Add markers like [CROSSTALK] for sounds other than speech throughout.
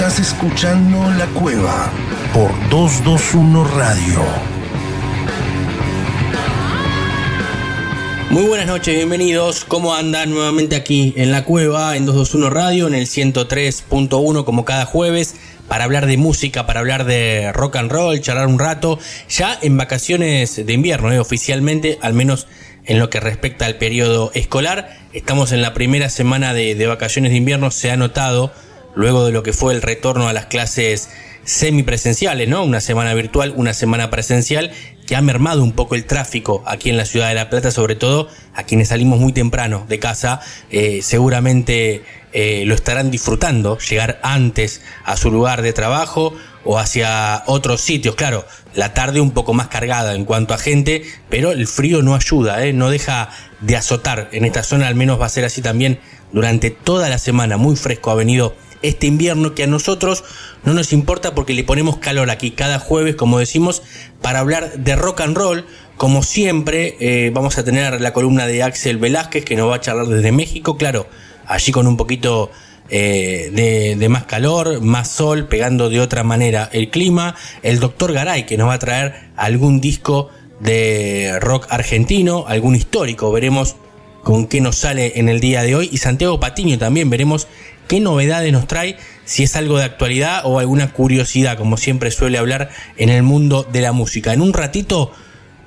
Estás escuchando La Cueva por 221 Radio. Muy buenas noches, bienvenidos. ¿Cómo andan nuevamente aquí en La Cueva, en 221 Radio, en el 103.1 como cada jueves? para hablar de música, para hablar de rock and roll, charlar un rato, ya en vacaciones de invierno, eh, oficialmente, al menos en lo que respecta al periodo escolar. Estamos en la primera semana de, de vacaciones de invierno, se ha notado, luego de lo que fue el retorno a las clases semipresenciales, ¿no? Una semana virtual, una semana presencial, que ha mermado un poco el tráfico aquí en la ciudad de La Plata, sobre todo a quienes salimos muy temprano de casa, eh, seguramente eh, lo estarán disfrutando, llegar antes a su lugar de trabajo o hacia otros sitios. Claro, la tarde un poco más cargada en cuanto a gente, pero el frío no ayuda, ¿eh? no deja de azotar. En esta zona al menos va a ser así también durante toda la semana, muy fresco ha venido este invierno que a nosotros no nos importa porque le ponemos calor aquí cada jueves, como decimos, para hablar de rock and roll. Como siempre, eh, vamos a tener la columna de Axel Velázquez que nos va a charlar desde México, claro, allí con un poquito eh, de, de, más calor, más sol, pegando de otra manera el clima. El doctor Garay que nos va a traer algún disco de rock argentino, algún histórico, veremos con qué nos sale en el día de hoy. Y Santiago Patiño también veremos qué novedades nos trae, si es algo de actualidad o alguna curiosidad, como siempre suele hablar en el mundo de la música. En un ratito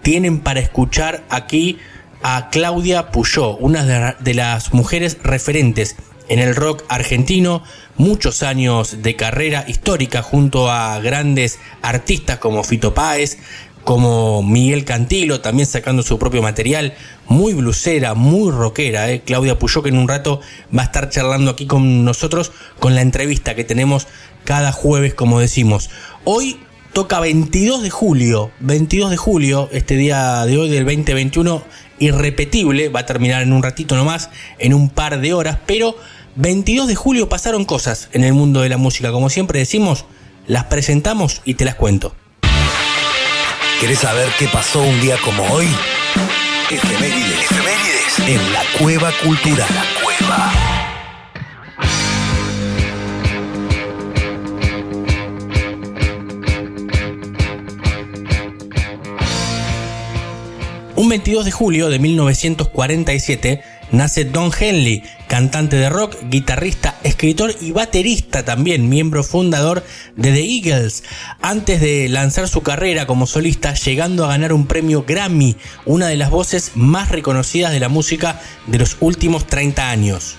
tienen para escuchar aquí a Claudia Puyó, una de las mujeres referentes en el rock argentino, muchos años de carrera histórica junto a grandes artistas como Fito Páez, como Miguel Cantilo, también sacando su propio material, muy blusera, muy rockera, ¿eh? Claudia Puyó, que en un rato va a estar charlando aquí con nosotros con la entrevista que tenemos cada jueves, como decimos. Hoy toca 22 de julio, 22 de julio, este día de hoy del 2021, irrepetible, va a terminar en un ratito nomás, en un par de horas, pero 22 de julio pasaron cosas en el mundo de la música, como siempre decimos, las presentamos y te las cuento. ¿Querés saber qué pasó un día como hoy? En la Cueva Cultural. Cueva. Un 22 de julio de 1947 nace Don Henley, cantante de rock, guitarrista, escritor y baterista también, miembro fundador de The Eagles, antes de lanzar su carrera como solista, llegando a ganar un premio Grammy, una de las voces más reconocidas de la música de los últimos 30 años.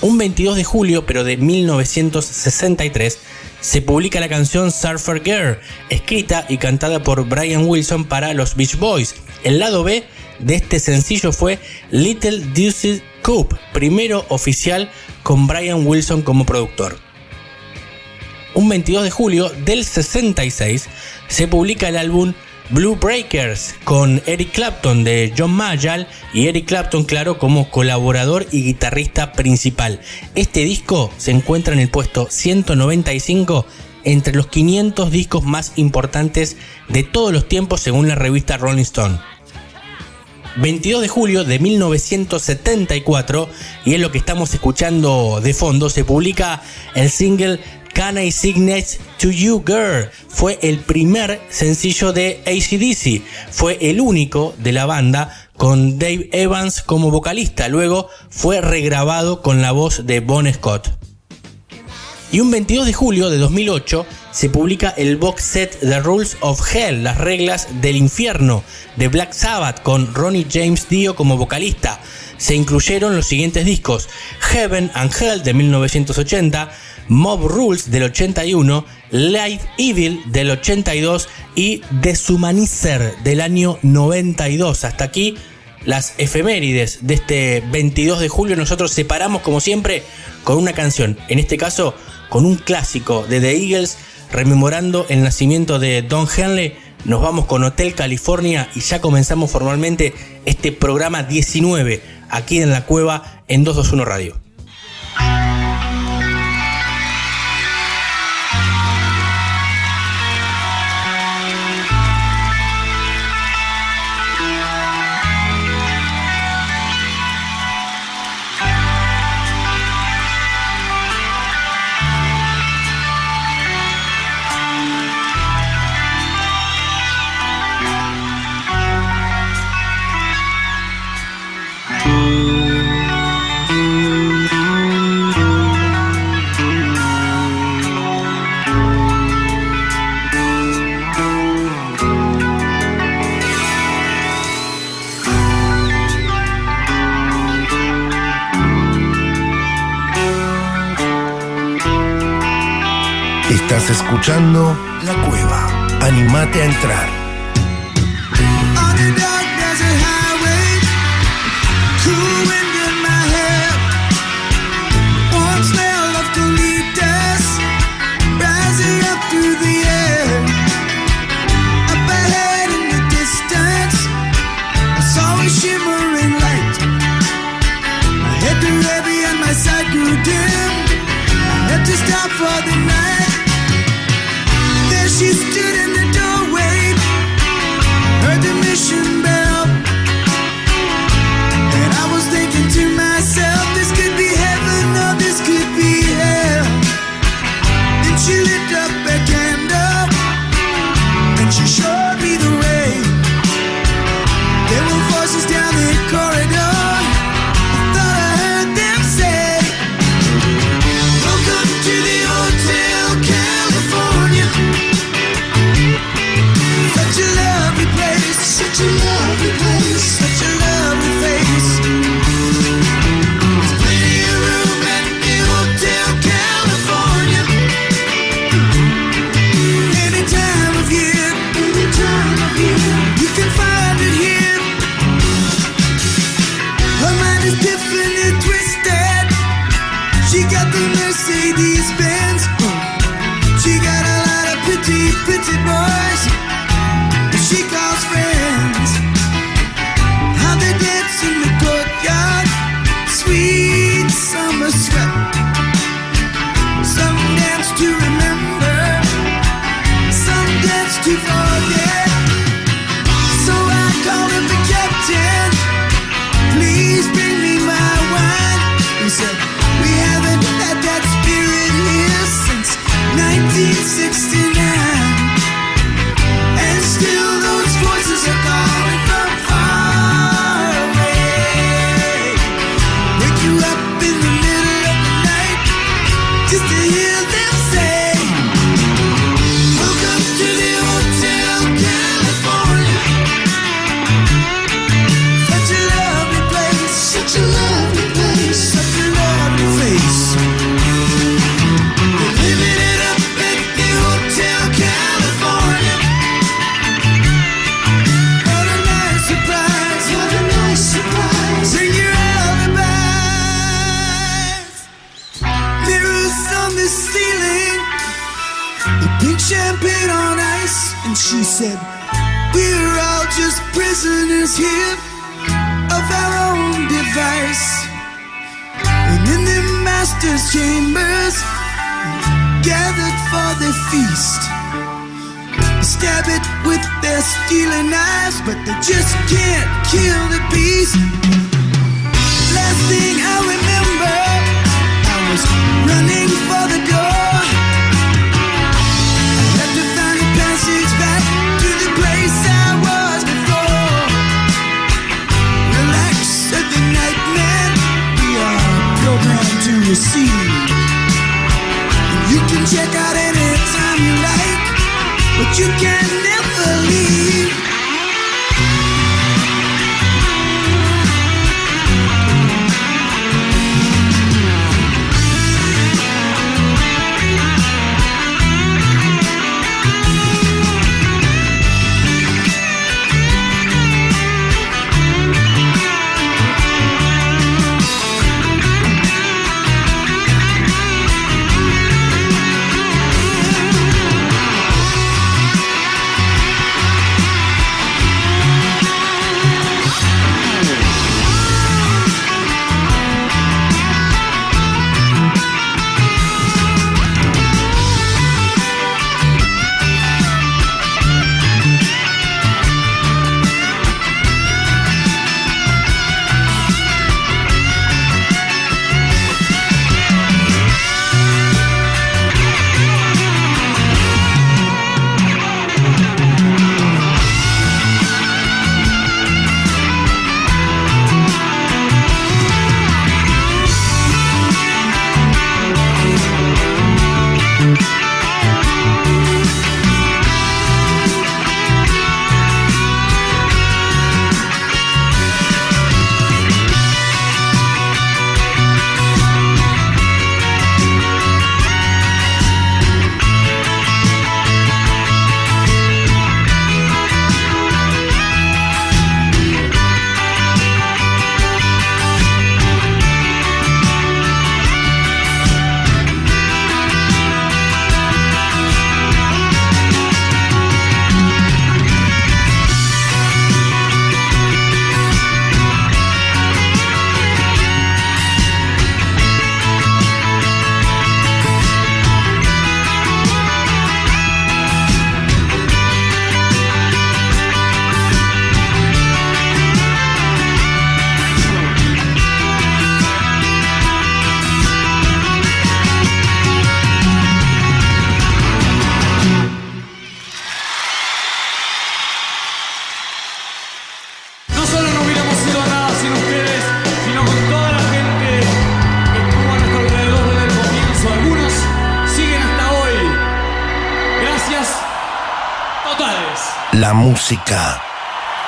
Un 22 de julio, pero de 1963, se publica la canción Surfer Girl, escrita y cantada por Brian Wilson para los Beach Boys. El lado B de este sencillo fue Little Deuce Coupe, primero oficial con Brian Wilson como productor. Un 22 de julio del 66 se publica el álbum Blue Breakers con Eric Clapton de John Mayall y Eric Clapton, claro, como colaborador y guitarrista principal. Este disco se encuentra en el puesto 195 entre los 500 discos más importantes de todos los tiempos según la revista Rolling Stone. 22 de julio de 1974, y es lo que estamos escuchando de fondo, se publica el single Can I Sing Next to You Girl. Fue el primer sencillo de ACDC, fue el único de la banda con Dave Evans como vocalista, luego fue regrabado con la voz de Bon Scott. Y un 22 de julio de 2008 se publica el box set The Rules of Hell, las reglas del infierno, de Black Sabbath, con Ronnie James Dio como vocalista. Se incluyeron los siguientes discos: Heaven and Hell de 1980, Mob Rules del 81, Light Evil del 82 y Deshumanizer del año 92. Hasta aquí las efemérides de este 22 de julio. Nosotros separamos, como siempre, con una canción. En este caso, con un clásico de The Eagles, rememorando el nacimiento de Don Henley. Nos vamos con Hotel California y ya comenzamos formalmente este programa 19 aquí en la cueva en 221 Radio. Escuchando La Cueva. Animate a entrar.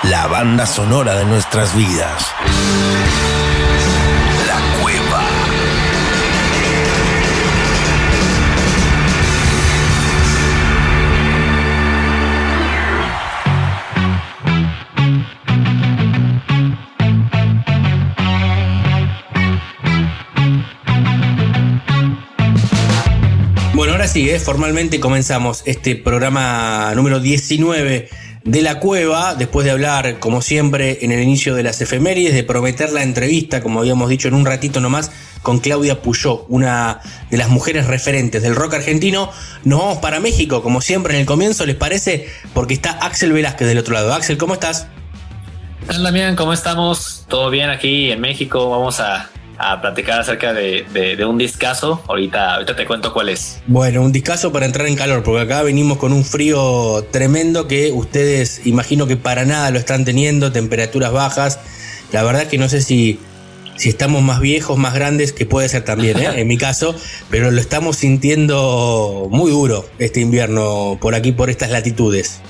La banda sonora de nuestras vidas. La cueva. Bueno, ahora sí, ¿eh? formalmente comenzamos este programa número 19 de La Cueva, después de hablar, como siempre, en el inicio de las efemérides, de prometer la entrevista, como habíamos dicho en un ratito nomás, con Claudia Puyó, una de las mujeres referentes del rock argentino. Nos vamos para México, como siempre en el comienzo, ¿les parece? Porque está Axel Velázquez del otro lado. Axel, ¿cómo estás? ¿Qué Damián? ¿Cómo estamos? ¿Todo bien aquí en México? Vamos a, a platicar acerca de, de- de un discazo. Ahorita, ahorita te cuento cuál es. Bueno, un discazo para entrar en calor, porque acá venimos con un frío tremendo que ustedes imagino que para nada lo están teniendo, temperaturas bajas. La verdad que no sé si, si estamos más viejos, más grandes, que puede ser también, ¿eh? [LAUGHS] en mi caso, pero lo estamos sintiendo muy duro este invierno por aquí, por estas latitudes.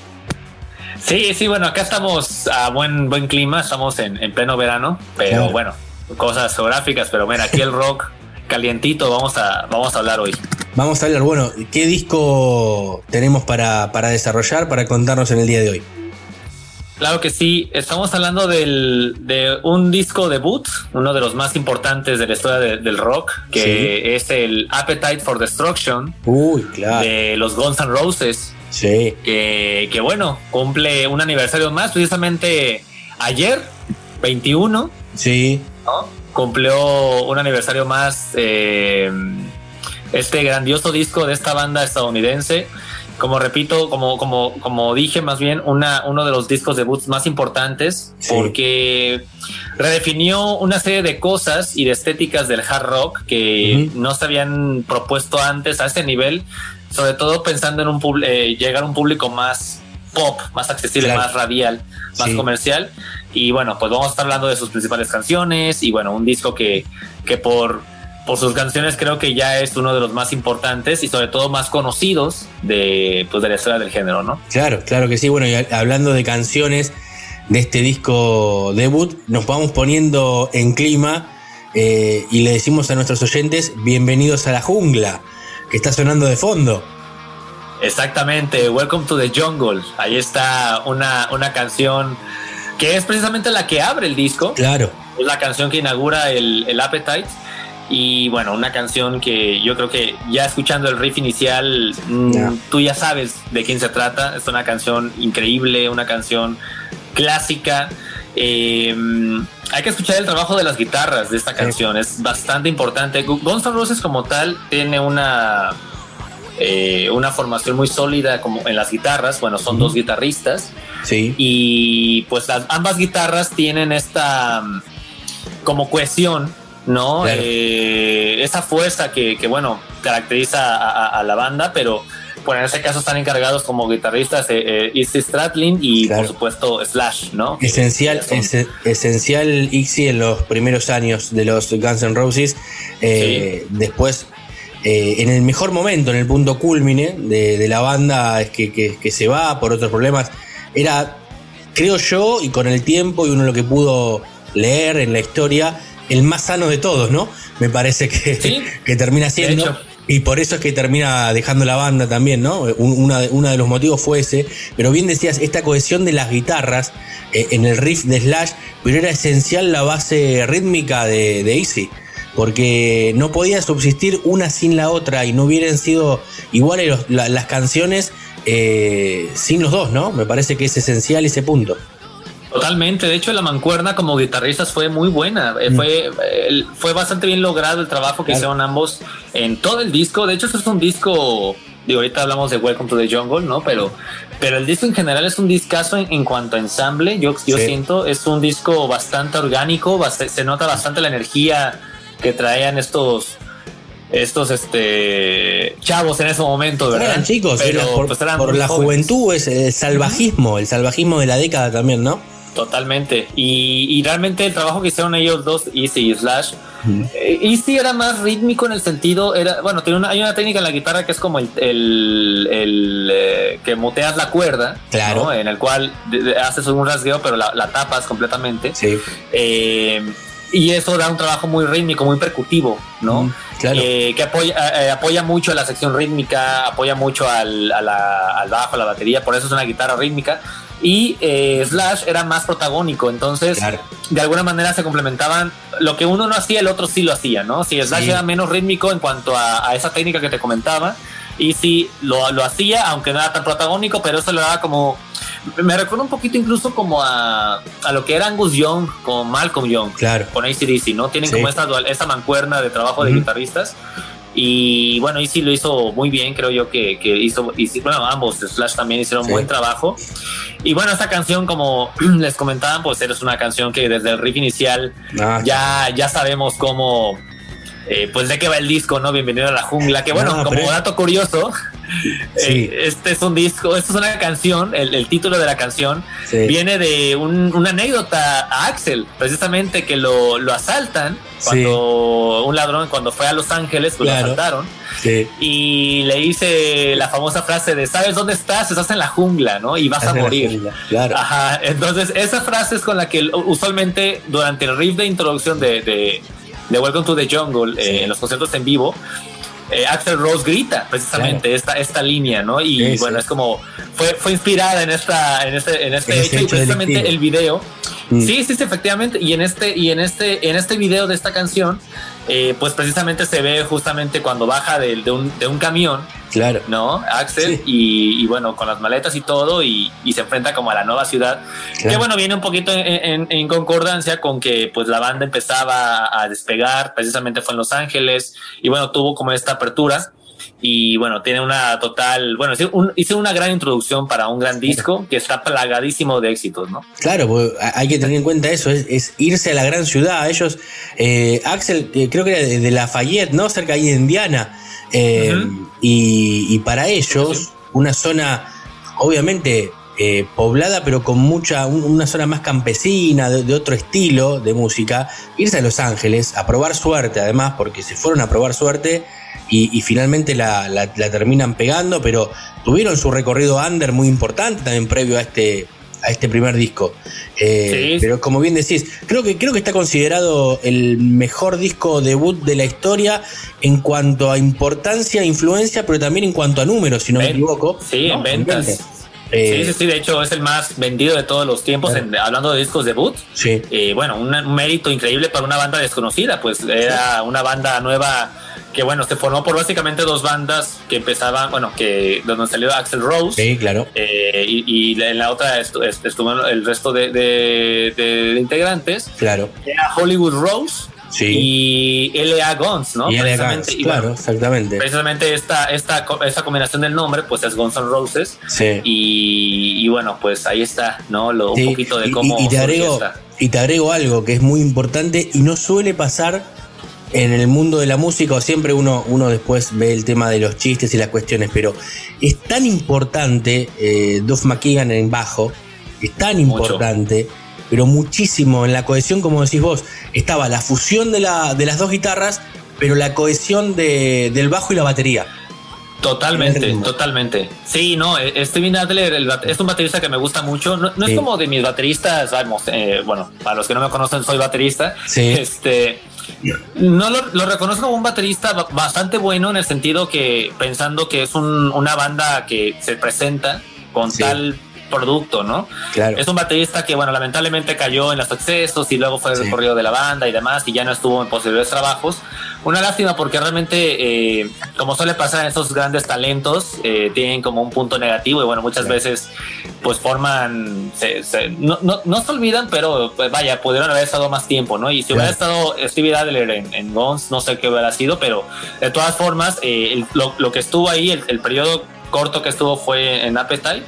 Sí, sí, bueno, acá estamos a buen, buen clima, estamos en, en pleno verano, pero Claro. bueno, cosas geográficas, pero mira, aquí el rock calientito vamos a, vamos a hablar hoy. Vamos a hablar, bueno, ¿qué disco tenemos para, para desarrollar, para contarnos en el día de hoy? Claro que sí, estamos hablando del, de un disco debut, uno de los más importantes de la historia de- del rock, que es el Appetite for Destruction Uy, claro. de los Guns N' Roses. Sí, que, que bueno, cumple un aniversario más, precisamente ayer, 21, sí, ¿no? cumplió un aniversario más eh, este grandioso disco de esta banda estadounidense. Como repito, como, como, como dije, más bien una, uno de los discos debuts más importantes, Sí. porque redefinió una serie de cosas y de estéticas del hard rock que no se habían propuesto antes a ese nivel, sobre todo pensando en un eh, llegar a un público más pop, más accesible, Claro. más radial, más Sí. comercial. Y bueno, pues vamos a estar hablando de sus principales canciones y bueno, un disco que, que por, por sus canciones creo que ya es uno de los más importantes y sobre todo más conocidos de, pues, de la historia del género, ¿no? Claro, claro que sí. Bueno, y hablando de canciones de este disco debut, nos vamos poniendo en clima eh, y le decimos a nuestros oyentes, bienvenidos a la jungla, que está sonando de fondo. Exactamente, Welcome to the Jungle. Ahí está una, una canción que es precisamente la que abre el disco. Claro, Es la canción que inaugura el, el Appetite. Y bueno, una canción que yo creo que ya escuchando el riff inicial, mm, tú ya sabes de quién se trata. Es una canción increíble, una canción clásica. Eh, hay que escuchar el trabajo de las guitarras de esta canción, es bastante importante. Gu- Guns N' Roses como tal tiene una, eh, una formación muy sólida como en las guitarras. Bueno, son dos guitarristas sí, y pues las, ambas guitarras tienen esta mm, como cohesión, ¿no? Claro. Eh, esa fuerza que, que, bueno, caracteriza a, a- a la banda, pero bueno, en ese caso están encargados como guitarristas eh, eh, Izzy Stradlin y Claro. por supuesto Slash, ¿no? Esencial, esencial Ixi en los primeros años de los Guns N' Roses. Después, eh, en el mejor momento, en el punto culmine de, de la banda, es que, que- que se va por otros problemas. Era, creo yo, y con el tiempo y uno lo que pudo leer en la historia, el más sano de todos, ¿no? Me parece que, Sí, [LAUGHS] que termina siendo. Y por eso es que termina dejando la banda también, ¿no? Un- Una, de los motivos fue ese. Pero bien decías, esta cohesión de las guitarras eh, en el riff de Slash, pero era esencial la base rítmica de, de Easy. Porque no podía subsistir una sin la otra y no hubieran sido iguales los- la- las canciones eh, sin los dos, ¿no? Me parece que es esencial ese punto. Totalmente, de hecho la mancuerna como guitarristas fue muy buena, Eh, Mm. fue, fue bastante bien logrado el trabajo que Claro. hicieron ambos en todo el disco, de hecho esto es un disco, digo ahorita hablamos de Welcome to the Jungle, ¿no? Pero, pero el disco en general es un discazo en, en cuanto a ensamble, yo, yo Sí. siento, es un disco bastante orgánico, bast- se nota bastante la energía que traían estos estos este chavos en ese momento, ¿verdad? Eran chicos, Pero, por, pues, eran por muy la jóvenes. juventud, es el salvajismo, el salvajismo de la década también, ¿no? Totalmente. Y, y realmente el trabajo que hicieron ellos dos, Easy y Slash, Eh, y sí era más rítmico en el sentido, era, bueno, tiene una, hay una técnica en la guitarra que es como el, el, el, eh, que muteas la cuerda, Claro. ¿no? en el cual haces un rasgueo, pero la, la tapas completamente. Sí. Eh, y eso da un trabajo muy rítmico, muy percutivo, ¿no? Mm, claro. Eh, que apoya, eh, apoya mucho a la sección rítmica, apoya mucho al, a la- al bajo, a la batería, por eso es una guitarra rítmica. Y eh, Slash era más protagónico, entonces Claro. de alguna manera se complementaban. Lo que uno no hacía, el otro sí lo hacía, ¿no? Si Slash Sí. era menos rítmico en cuanto a, a esa técnica que te comentaba, y sí lo, lo hacía, aunque no era tan protagónico, pero eso le daba como. Me recuerda un poquito incluso como a, a lo que era Angus Young con Malcolm Young Claro. con ACDC, ¿no? Tienen Sí. como esta, dual- esta mancuerna de trabajo de Ujú. guitarristas. Y bueno, Easy lo hizo muy bien, creo yo que, que hizo, hizo- bueno, ambos, Slash también hicieron Sí. buen trabajo. Y bueno, esta canción, como [CLEARS THROAT] les comentaban, pues es una canción que desde el riff inicial Ah, ya, ya sabemos cómo, eh, pues de qué va el disco, ¿no? Bienvenido a la jungla, que bueno, No, como dato curioso, Sí. eh, este es un disco, esta es una canción, el, el título de la canción sí. viene de un- una anécdota a Axel, precisamente que lo, lo asaltan cuando un ladrón, cuando fue a Los Ángeles, pues Claro. lo asaltaron y le dice la famosa frase de ¿sabes dónde estás? Estás en la jungla, ¿no? Y vas a morir. jungla, Claro. Ajá, entonces esa frase es con la que usualmente durante el riff de introducción de, de, de Welcome to the Jungle, eh, en los conciertos en vivo, eh, Axel Rose grita precisamente esta, esta línea, ¿no? Y Sí, bueno, sí. es como, fue, fue inspirada en esta, en este, en este En ese hecho, y hecho precisamente delictivo. el video. Mm. Sí, sí, sí, efectivamente. Y en este, y en este, en este video de esta canción, eh, pues precisamente se ve justamente cuando baja de, de un, de un camión, Claro. ¿no? Axel, Sí. y, y bueno, con las maletas y todo, y, y se enfrenta como a la nueva ciudad. Que bueno, viene un poquito en, en- en concordancia con que pues la banda empezaba a despegar, precisamente fue en Los Ángeles, y bueno, tuvo como esta apertura. Y bueno, tiene una total, bueno, hice, un- hice una gran introducción para un gran disco que está plagadísimo de éxitos, ¿no? Claro, porque hay que tener en cuenta eso, es, es irse a la gran ciudad. Ellos, eh, Axel, eh, creo que era de, Lafayette, ¿no? Cerca ahí de Indiana. Eh, y, y para ellos, una zona, obviamente, eh, poblada, pero con mucha, un- una zona más campesina, de, de otro estilo de música, irse a Los Ángeles a probar suerte, además, porque se fueron a probar suerte y, y finalmente la, la- la terminan pegando, pero tuvieron su recorrido under muy importante también previo a este, a este primer disco. Eh, Sí. Pero como bien decís, creo que, creo que está considerado el mejor disco debut de la historia en cuanto a importancia, influencia, pero también en cuanto a números, si no me equivoco. Sí, ¿no? en ventas. Eh, sí, sí, sí, de hecho es el más vendido de todos los tiempos, Claro. en- hablando de discos debut. sí. Eh, bueno, un, un mérito increíble para una banda desconocida, pues era una banda nueva que, bueno, se formó por básicamente dos bandas que empezaban, bueno, que de donde salió Axel Rose. Sí, claro. eh, y, y en la otra estu- est- estuvo el resto de, de- integrantes, Claro. era Hollywood Rose Sí. y L.A. Guns, ¿no? Y L.A. Precisamente, Guns, y claro, bueno, exactamente. precisamente esta, esta, esta combinación del nombre, pues es Guns N' Roses. Sí. Y, y bueno, pues ahí está, ¿no? Lo, Sí, un poquito de cómo. y, y te agrego esta. y te agrego algo que es muy importante y no suele pasar en el mundo de la música o siempre uno, uno después ve el tema de los chistes y las cuestiones, pero es tan importante eh, Duff McKagan en bajo, es tan Mucho. importante, pero muchísimo en la cohesión, como decís vos, estaba la fusión de, la, de las dos guitarras, pero la cohesión de- del bajo y la batería. Totalmente, totalmente. Sí, no, eh, Steven Adler el es un baterista que me gusta mucho. No, no Sí. es como de mis bateristas, vamos, eh, bueno, para los que no me conocen, soy baterista. Sí. Este, no lo, lo reconozco como un baterista ba- bastante bueno en el sentido que pensando que es un- una banda que se presenta con Sí. tal producto, ¿no? Claro. Es un baterista que, bueno, lamentablemente cayó en los excesos y luego fue el Sí. recorrido de la banda y demás y ya no estuvo en posteriores trabajos. Una lástima porque realmente, eh, como suele pasar en estos grandes talentos, eh, tienen como un punto negativo y bueno, muchas Claro. veces pues forman, se- se- no, no, no se olvidan, pero pues, vaya, pudieron haber estado más tiempo, ¿no? Y si hubiera estado Stevie Adler en, en Guns, no sé qué hubiera sido, pero de todas formas, eh, el- lo, lo que estuvo ahí, el, el periodo corto que estuvo fue en Appetite.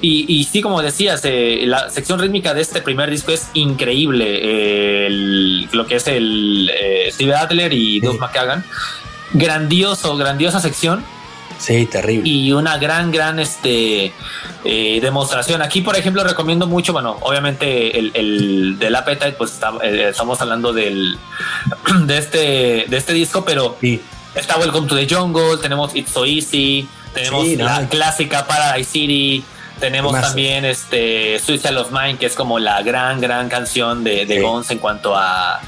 Y, y sí, como decías, eh, la sección rítmica de este primer disco es increíble. eh, el- lo que es el eh, Steve Adler y Duff Sí. McKagan. Grandioso, grandiosa sección. Sí, terrible. y una gran, gran este, eh, demostración. Aquí, por ejemplo, recomiendo mucho, bueno, obviamente el, el del Appetite, pues está- eh, estamos hablando del, [CLEARS THROAT] de, este, de este disco, pero Sí. está Welcome to the Jungle, tenemos It's So Easy, tenemos Sí, la no. clásica Paradise City, tenemos también este Suicide of Mine, que es como la gran, gran canción de, de Sí. Guns en cuanto a,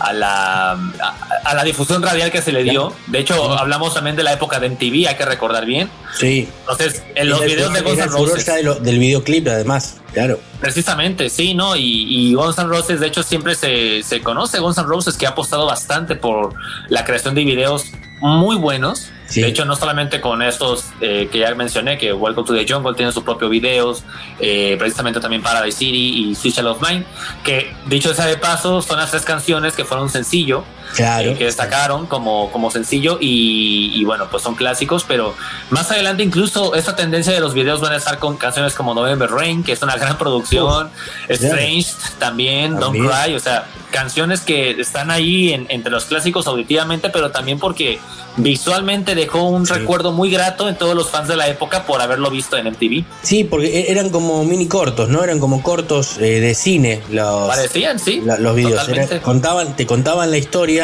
a, la, a, a la difusión radial que se le dio. De hecho, hablamos también de la época de MTV, hay que recordar bien. Sí. Entonces, en los videos de Guns N' Roses, ya de lo- del videoclip, además, claro. precisamente, sí, ¿no? Y, y Guns N' Roses, de hecho, siempre se, se conoce Guns N' Roses que ha apostado bastante por la creación de videos muy buenos. De hecho, no solamente con estos eh, que ya mencioné, que Welcome to the Jungle tiene sus propios videos, eh, precisamente también Paradise City y Switch of Mine, que dicho sea de paso, son las tres canciones que fueron sencillo, Claro. eh, que destacaron como, como sencillo y, y bueno, pues son clásicos, pero más adelante incluso esta tendencia de los videos van a estar con canciones como November Rain, que es una gran producción, Strange también, También. Don't Cry, o sea, canciones que están ahí en- entre los clásicos auditivamente, pero también porque visualmente dejó un Sí. recuerdo muy grato en todos los fans de la época por haberlo visto en MTV. Sí, porque e- eran como mini cortos, ¿no? Eran como cortos eh, de cine los, Parecían, sí. la- los videos. Era- contaban, te contaban la historia,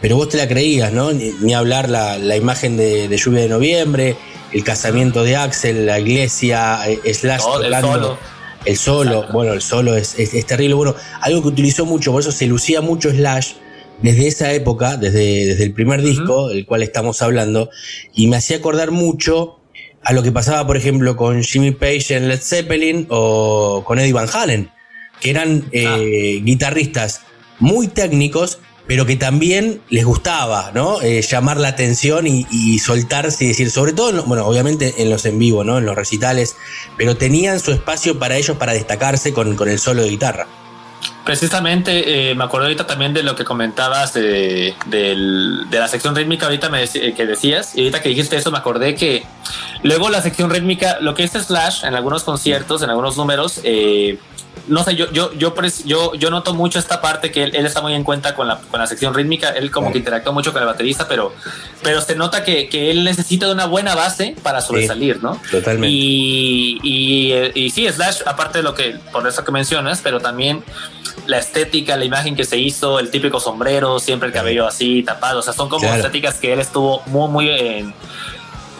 pero vos te la creías, ¿no? Ni, ni hablar la, la imagen de, de lluvia de noviembre, el casamiento de Axel, la iglesia, eh, Slash Todo, el solo. El solo, Exacto. bueno, el solo es, es- es terrible. Bueno, algo que utilizó mucho, por eso se lucía mucho Slash desde esa época, desde, desde el primer disco, del cual estamos hablando, y me hacía acordar mucho a lo que pasaba, por ejemplo, con Jimmy Page en Led Zeppelin o con Eddie Van Halen, que eran eh, guitarristas muy técnicos, pero que también les gustaba, ¿no? Eh, llamar la atención y, soltarse y decir, sobre todo, bueno, obviamente en los en vivo, ¿no? En los recitales, pero tenían su espacio para ellos para destacarse con, el solo de guitarra. Precisamente, eh, me acuerdo ahorita también de lo que comentabas de, la sección rítmica, ahorita eh, que decías, y ahorita que dijiste eso, me acordé que luego la sección rítmica, lo que es Slash en algunos conciertos, en algunos números, eh, no sé, yo, yo, yo, yo, yo noto mucho esta parte que él, él está muy en cuenta con la, con la sección rítmica, él como que interactúa mucho con el baterista, pero, pero se nota que, que él necesita de una buena base para sobresalir, ¿no? Totalmente. Y, y, y sí, Slash, aparte de lo que, por eso que mencionas, pero también la estética, la imagen que se hizo, el típico sombrero, siempre el cabello así tapado, o sea, son como Claro. estéticas que él estuvo muy, muy en,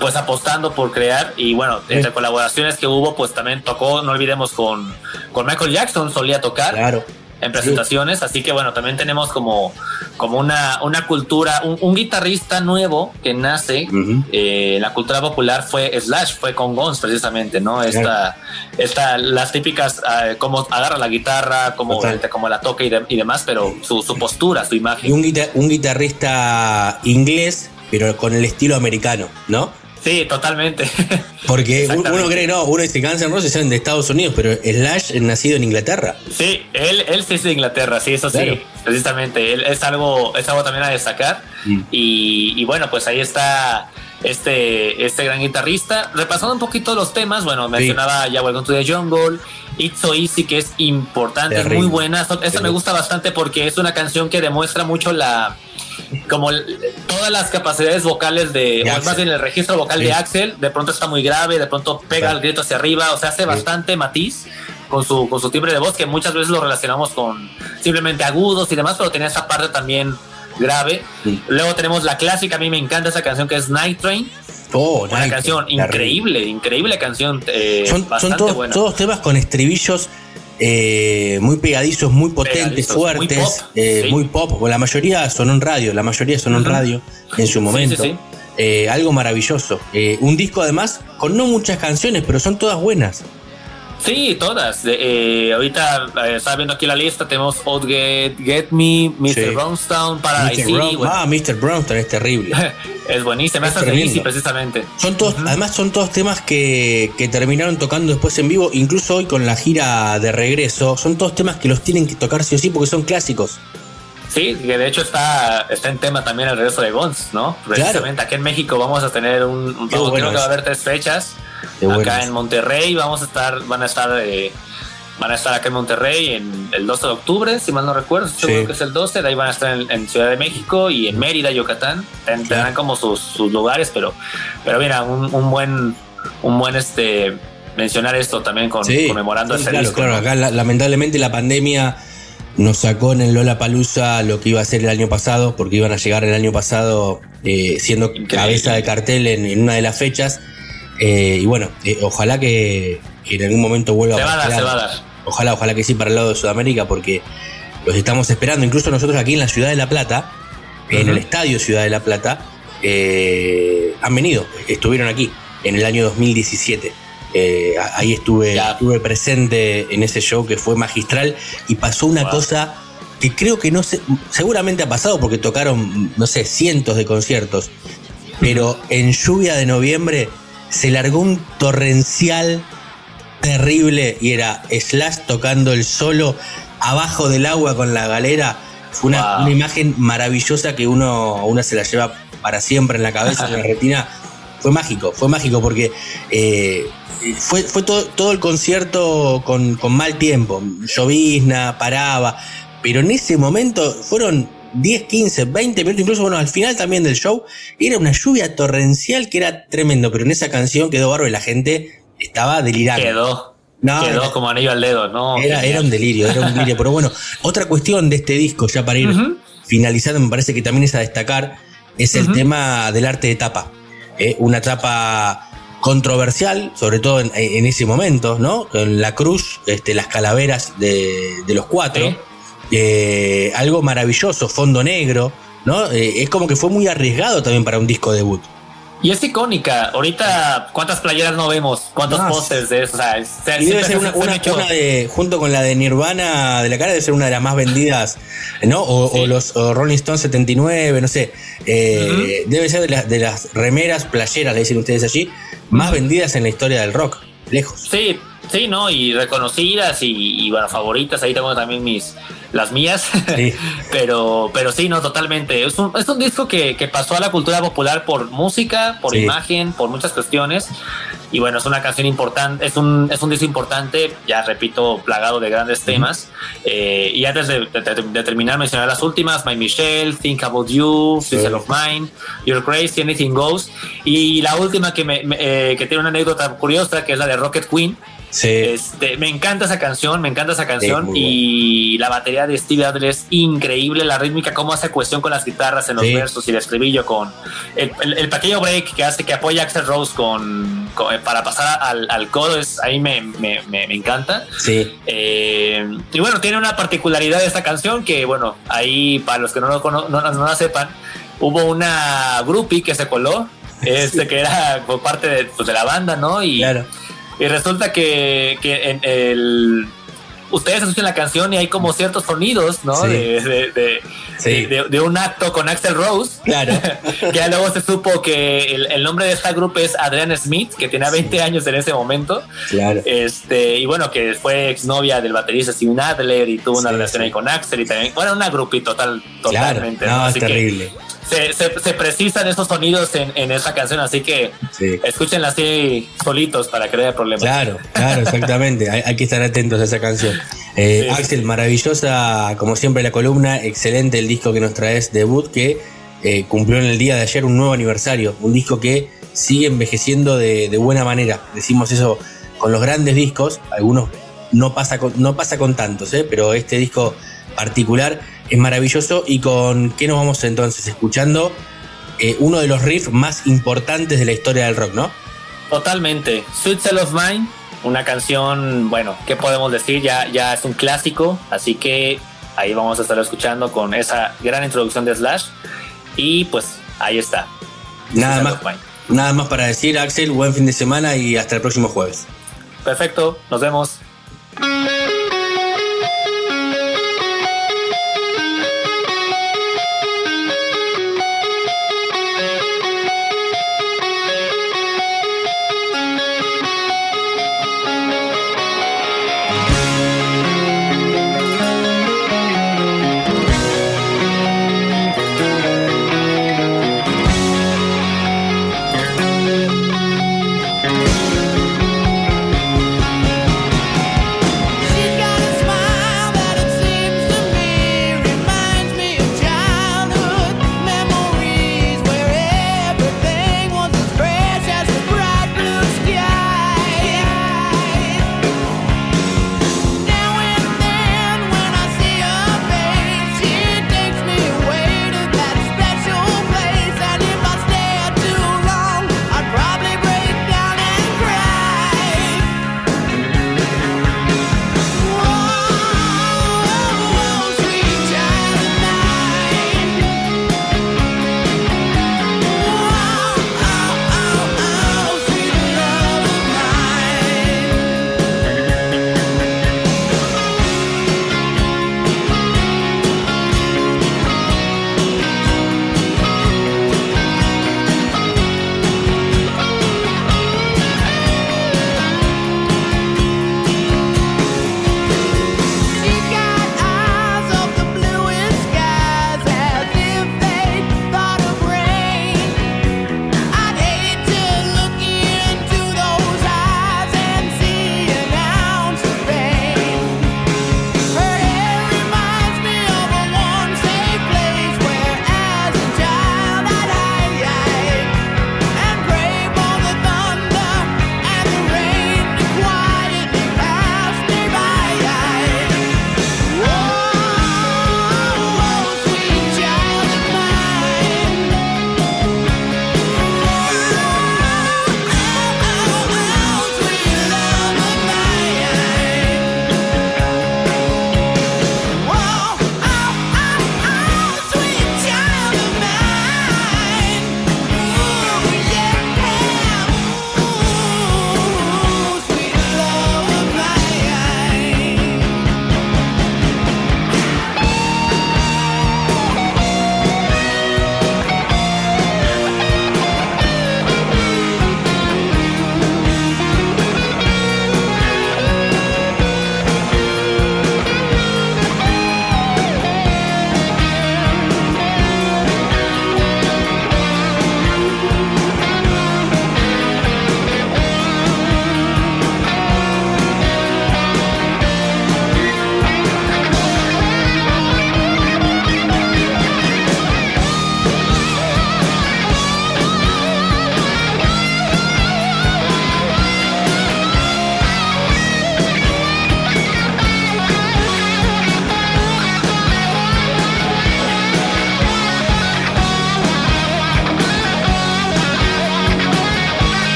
pues apostando por crear y bueno, Sí. entre colaboraciones que hubo, pues también tocó, no olvidemos con, con Michael Jackson, solía tocar Claro. en presentaciones, así que bueno, también tenemos como, como una, una cultura, un, un guitarrista nuevo que nace eh, en la cultura popular fue Slash, fue con Guns precisamente, ¿no? Esta, esta, las típicas, eh, cómo agarra la guitarra, cómo, cómo la toca y, de- y demás, pero su, su postura, su Y imagen. un, guita- un guitarrista inglés, pero con el estilo americano, ¿no? Sí, totalmente. [LAUGHS] Porque uno cree, no, uno dice Guns N' Roses son de Estados Unidos, pero Slash es nacido en Inglaterra. Sí, él, él sí es de Inglaterra, sí, eso Claro. sí, precisamente. Él es algo, es algo también a destacar. Mm. Y, y bueno, pues ahí está este, este gran guitarrista. Repasando un poquito los temas, bueno, mencionaba ya Welcome to the Jungle, It's So Easy, que es importante, es Terrible. muy buena. Esta me Terrible. gusta bastante porque es una canción que demuestra mucho la como todas las capacidades vocales de, De o más bien el registro vocal Sí. de Axel, de pronto está muy grave, de pronto pega Claro. el grito hacia arriba, o sea, hace Sí. bastante matiz con su, con su timbre de voz, que muchas veces lo relacionamos con simplemente agudos y demás, pero tenía esa parte también grave. Sí. Luego tenemos la clásica, a mí me encanta esa canción que es Night Train, Oh, una Night, canción increíble, increíble canción, eh, Son, son todos, buena. todos temas con estribillos eh, muy pegadizos, muy potentes, Pegadizos, muy fuertes, pop, eh, sí. muy pop. Bueno, la mayoría sonó en radio, la mayoría sonó en radio en su momento. sí. Eh, algo maravilloso. Eh, un disco además con no muchas canciones, pero son todas buenas. Sí, todas. Eh, ahorita eh, estaba viendo aquí la lista, tenemos Old Get, Get Me, Mr. Sí. Brownstown, Paradise Mr. City, Brown- bueno, ah, Mr. Brownstone es terrible. [LAUGHS] es buenísima, Es. Easy precisamente. Son todos, además son todos temas que, que terminaron tocando después en vivo, incluso hoy con la gira de regreso, son todos temas que los tienen que tocar sí o sí porque son clásicos. Sí, que de hecho está, está en tema también el regreso de Guns, ¿no? Precisamente aquí en México vamos a tener un, un- bueno creo que va a haber tres fechas. Qué Acá bueno en. Monterrey vamos a estar, van a estar eh, van a estar acá en Monterrey en el 12 de octubre, si mal no recuerdo, seguro Sí. que es el 12, de ahí van a estar en, en Ciudad de México y en Mérida, Yucatán. Ten- Tendrán como sus, sus lugares, pero, pero mira, un, un buen, un buen este mencionar esto también con, Sí, conmemorando sí, ese claro, disco. claro. ¿no? Acá la- lamentablemente la pandemia nos sacó en el Lola Palusa lo que iba a ser el año pasado, porque iban a llegar el año pasado eh, siendo Increíble. cabeza de cartel en, en una de las fechas. Eh, y bueno, eh, ojalá que, que en algún momento vuelva Se va a dar, pasar. se va a dar. Ojalá, ojalá que sí para el lado de Sudamérica, porque los estamos esperando. Incluso nosotros aquí en la Ciudad de La Plata, en el Estadio Ciudad de La Plata, eh, han venido, estuvieron aquí en el año 2017. Eh, ahí estuve, Ya. estuve presente en ese show que fue magistral y pasó una Wow. cosa que creo que no sé, seguramente ha pasado porque tocaron, no sé, cientos de conciertos, pero en lluvia de noviembre se largó un torrencial terrible y era Slash tocando el solo abajo del agua con la galera. Fue una, Wow. una imagen maravillosa que uno, uno se la lleva para siempre en la cabeza, en la retina. Fue mágico, fue mágico porque eh, fue, fue todo, todo el concierto con, con mal tiempo. Llovizna, paraba. Pero en ese momento fueron 10, 15, 20 minutos, incluso bueno, al final también del show, era una lluvia torrencial que era tremendo. Pero en esa canción quedó bárbaro y la gente estaba delirando. Quedó. No, quedó era- como anillo al dedo, ¿no? Era, era un delirio, era un delirio. Pero bueno, otra cuestión de este disco, ya para ir Ujú. finalizando, me parece que también es a destacar, es el tema del arte de tapa. ¿eh? Una tapa controversial, sobre todo en, en ese momento, ¿no? Con la cruz, este, las calaveras de, de los cuatro. Sí. Eh, algo maravilloso, fondo negro, ¿no? Eh, es como que fue muy arriesgado también para un disco debut. Y es icónica. Ahorita, ¿cuántas playeras no vemos? ¿Cuántos No, de eso? O sea, Y debe ser se- una, de, junto con la de Nirvana de la cara, debe ser una de las más vendidas, ¿no? O, Sí. o los o Rolling Stones 79, no sé. Eh, Debe ser de, las- de las remeras playeras, le dicen ustedes allí, más vendidas en la historia del rock, lejos. Sí, sí, ¿no? Y reconocidas y, y, bueno, favoritas. Ahí tengo también mis las mías. Sí. [LAUGHS] pero, pero sí, no, totalmente. Es un, es un disco que, que pasó a la cultura popular por música, por Sí. imagen, por muchas cuestiones. Y bueno, es una canción importante, es un, es un disco importante, ya repito, plagado de grandes temas. Eh, y antes de, de- de terminar, mencionar las últimas: My Michelle, Think About You, Sí. Of Mine, You're Crazy, Anything Goes. Y la última que, me, me- eh, que tiene una anécdota curiosa, que es la de Rocket Queen. Sí. Este, me encanta esa canción, me encanta esa canción y la batería de Steve Adler es increíble, la rítmica, cómo hace cuestión con las guitarras en los Sí. versos y el estribillo con el, el- el pequeño break que hace que apoya a Axel Rose con, con- para pasar al, al coro, es, ahí me, me- me- me encanta. Sí. Eh, y bueno, tiene una particularidad de esta canción que, bueno, ahí para los que no, lo cono- no, no la sepan, hubo una groupie que se coló, [LAUGHS] este, que era por parte de, pues, de la banda, ¿no? Y, Claro. Y resulta que, que en el. Ustedes escuchan la canción y hay como ciertos sonidos, ¿no? Sí. De, de, de- Sí. de- de un acto con Axel Rose. Claro. [LAUGHS] que ya luego se supo que el, el nombre de esta grupo es Adriana Smith, que tenía 20 años en ese momento. Claro. Este, y bueno, que fue exnovia del baterista Steven Adler y tuvo una relación ahí con Axel y también. Bueno, una grupi total, Claro. totalmente. No, ¿no? es Así que terrible. Se, se, se precisan esos sonidos en, en esta canción, así que Sí. escúchenla así solitos para que no haya problemas. Claro, claro, exactamente. Hay, hay que estar atentos a esa canción. Eh, Sí. Axel, maravillosa, como siempre, la columna. Excelente el disco que nos traes, debut, que eh, cumplió en el día de ayer un nuevo aniversario. Un disco que sigue envejeciendo de, de buena manera. Decimos eso con los grandes discos. Algunos no pasa con, no pasa con tantos, ¿eh? pero este disco particular es maravilloso. ¿Y con qué nos vamos entonces? Escuchando eh, uno de los riffs más importantes de la historia del rock, ¿no? Totalmente. Sweet Cell of Mine, una canción, bueno, ¿qué podemos decir? Ya, ya es un clásico, así que ahí vamos a estar escuchando con esa gran introducción de Slash. Y pues ahí está. Nada más, nada más para decir, Axel, buen fin de semana y hasta el próximo jueves. Perfecto, nos vemos.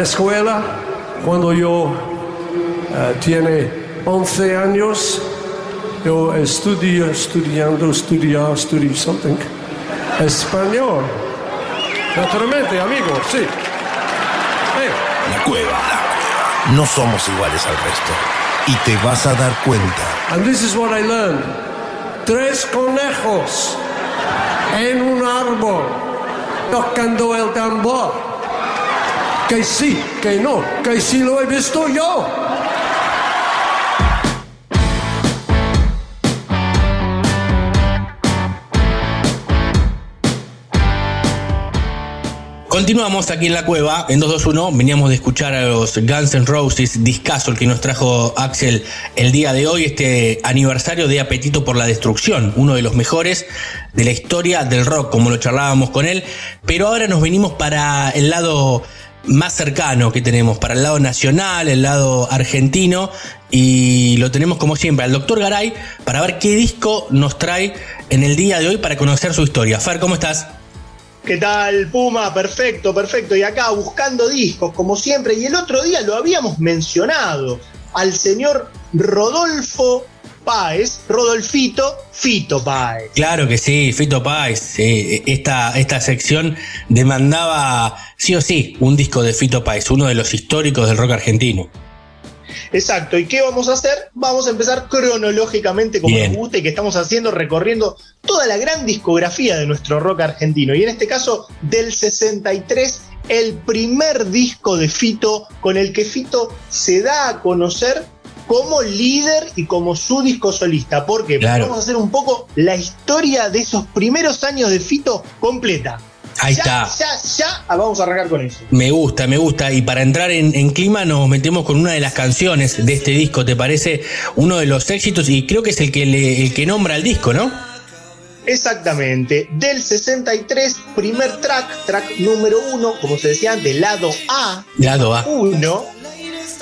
Escuela, cuando yo eh, tiene 11 años, yo estudio, estudiando, estudiar, estudio something, español. Naturalmente, amigo, sí. Eh, La cueva. No somos iguales al resto. Y te vas a dar cuenta. And this is what I learned. Tres conejos en un árbol tocando el tambor. Que sí, que no, que sí lo he visto yo. Continuamos aquí en la cueva, en 221. Veníamos de escuchar a los Guns N' Roses, discaso el que nos trajo Axel el día de hoy, este aniversario de Apetito por la Destrucción, uno de los mejores de la historia del rock, como lo charlábamos con él. Pero ahora nos venimos para el lado más cercano que tenemos, para el lado nacional, el lado argentino, y lo tenemos como siempre al doctor Garay para ver qué disco nos trae en el día de hoy para conocer su historia. Fer, ¿cómo estás? ¿Qué tal, Puma? Perfecto, perfecto. Y acá buscando discos, como siempre. Y el otro día lo habíamos mencionado al señor Rodolfo Páez, Rodolfito Fito Páez. Claro que sí, Fito Páez. esta, esta sección demandaba sí o sí un disco de Fito Páez, uno de los históricos del rock argentino. Exacto. ¿Y qué vamos a hacer? Vamos a empezar cronológicamente como Bien. nos gusta y que estamos haciendo, recorriendo toda la gran discografía de nuestro rock argentino. Y en este caso, del 63, el primer disco de Fito con el que Fito se da a conocer como líder y como su disco solista. ¿Por qué? Porque Claro. vamos a hacer un poco la historia de esos primeros años de Fito completa. Ahí ya, está. Ya, ya, ah, vamos a arrancar con eso. Me gusta, me gusta. Y para entrar en, en clima nos metemos con una de las canciones de este disco, ¿te parece? Uno de los éxitos y creo que es el que, le- el que nombra el disco, ¿no? Exactamente, del 63, primer track, track número uno, como se decía antes, lado A, Lado A. 1.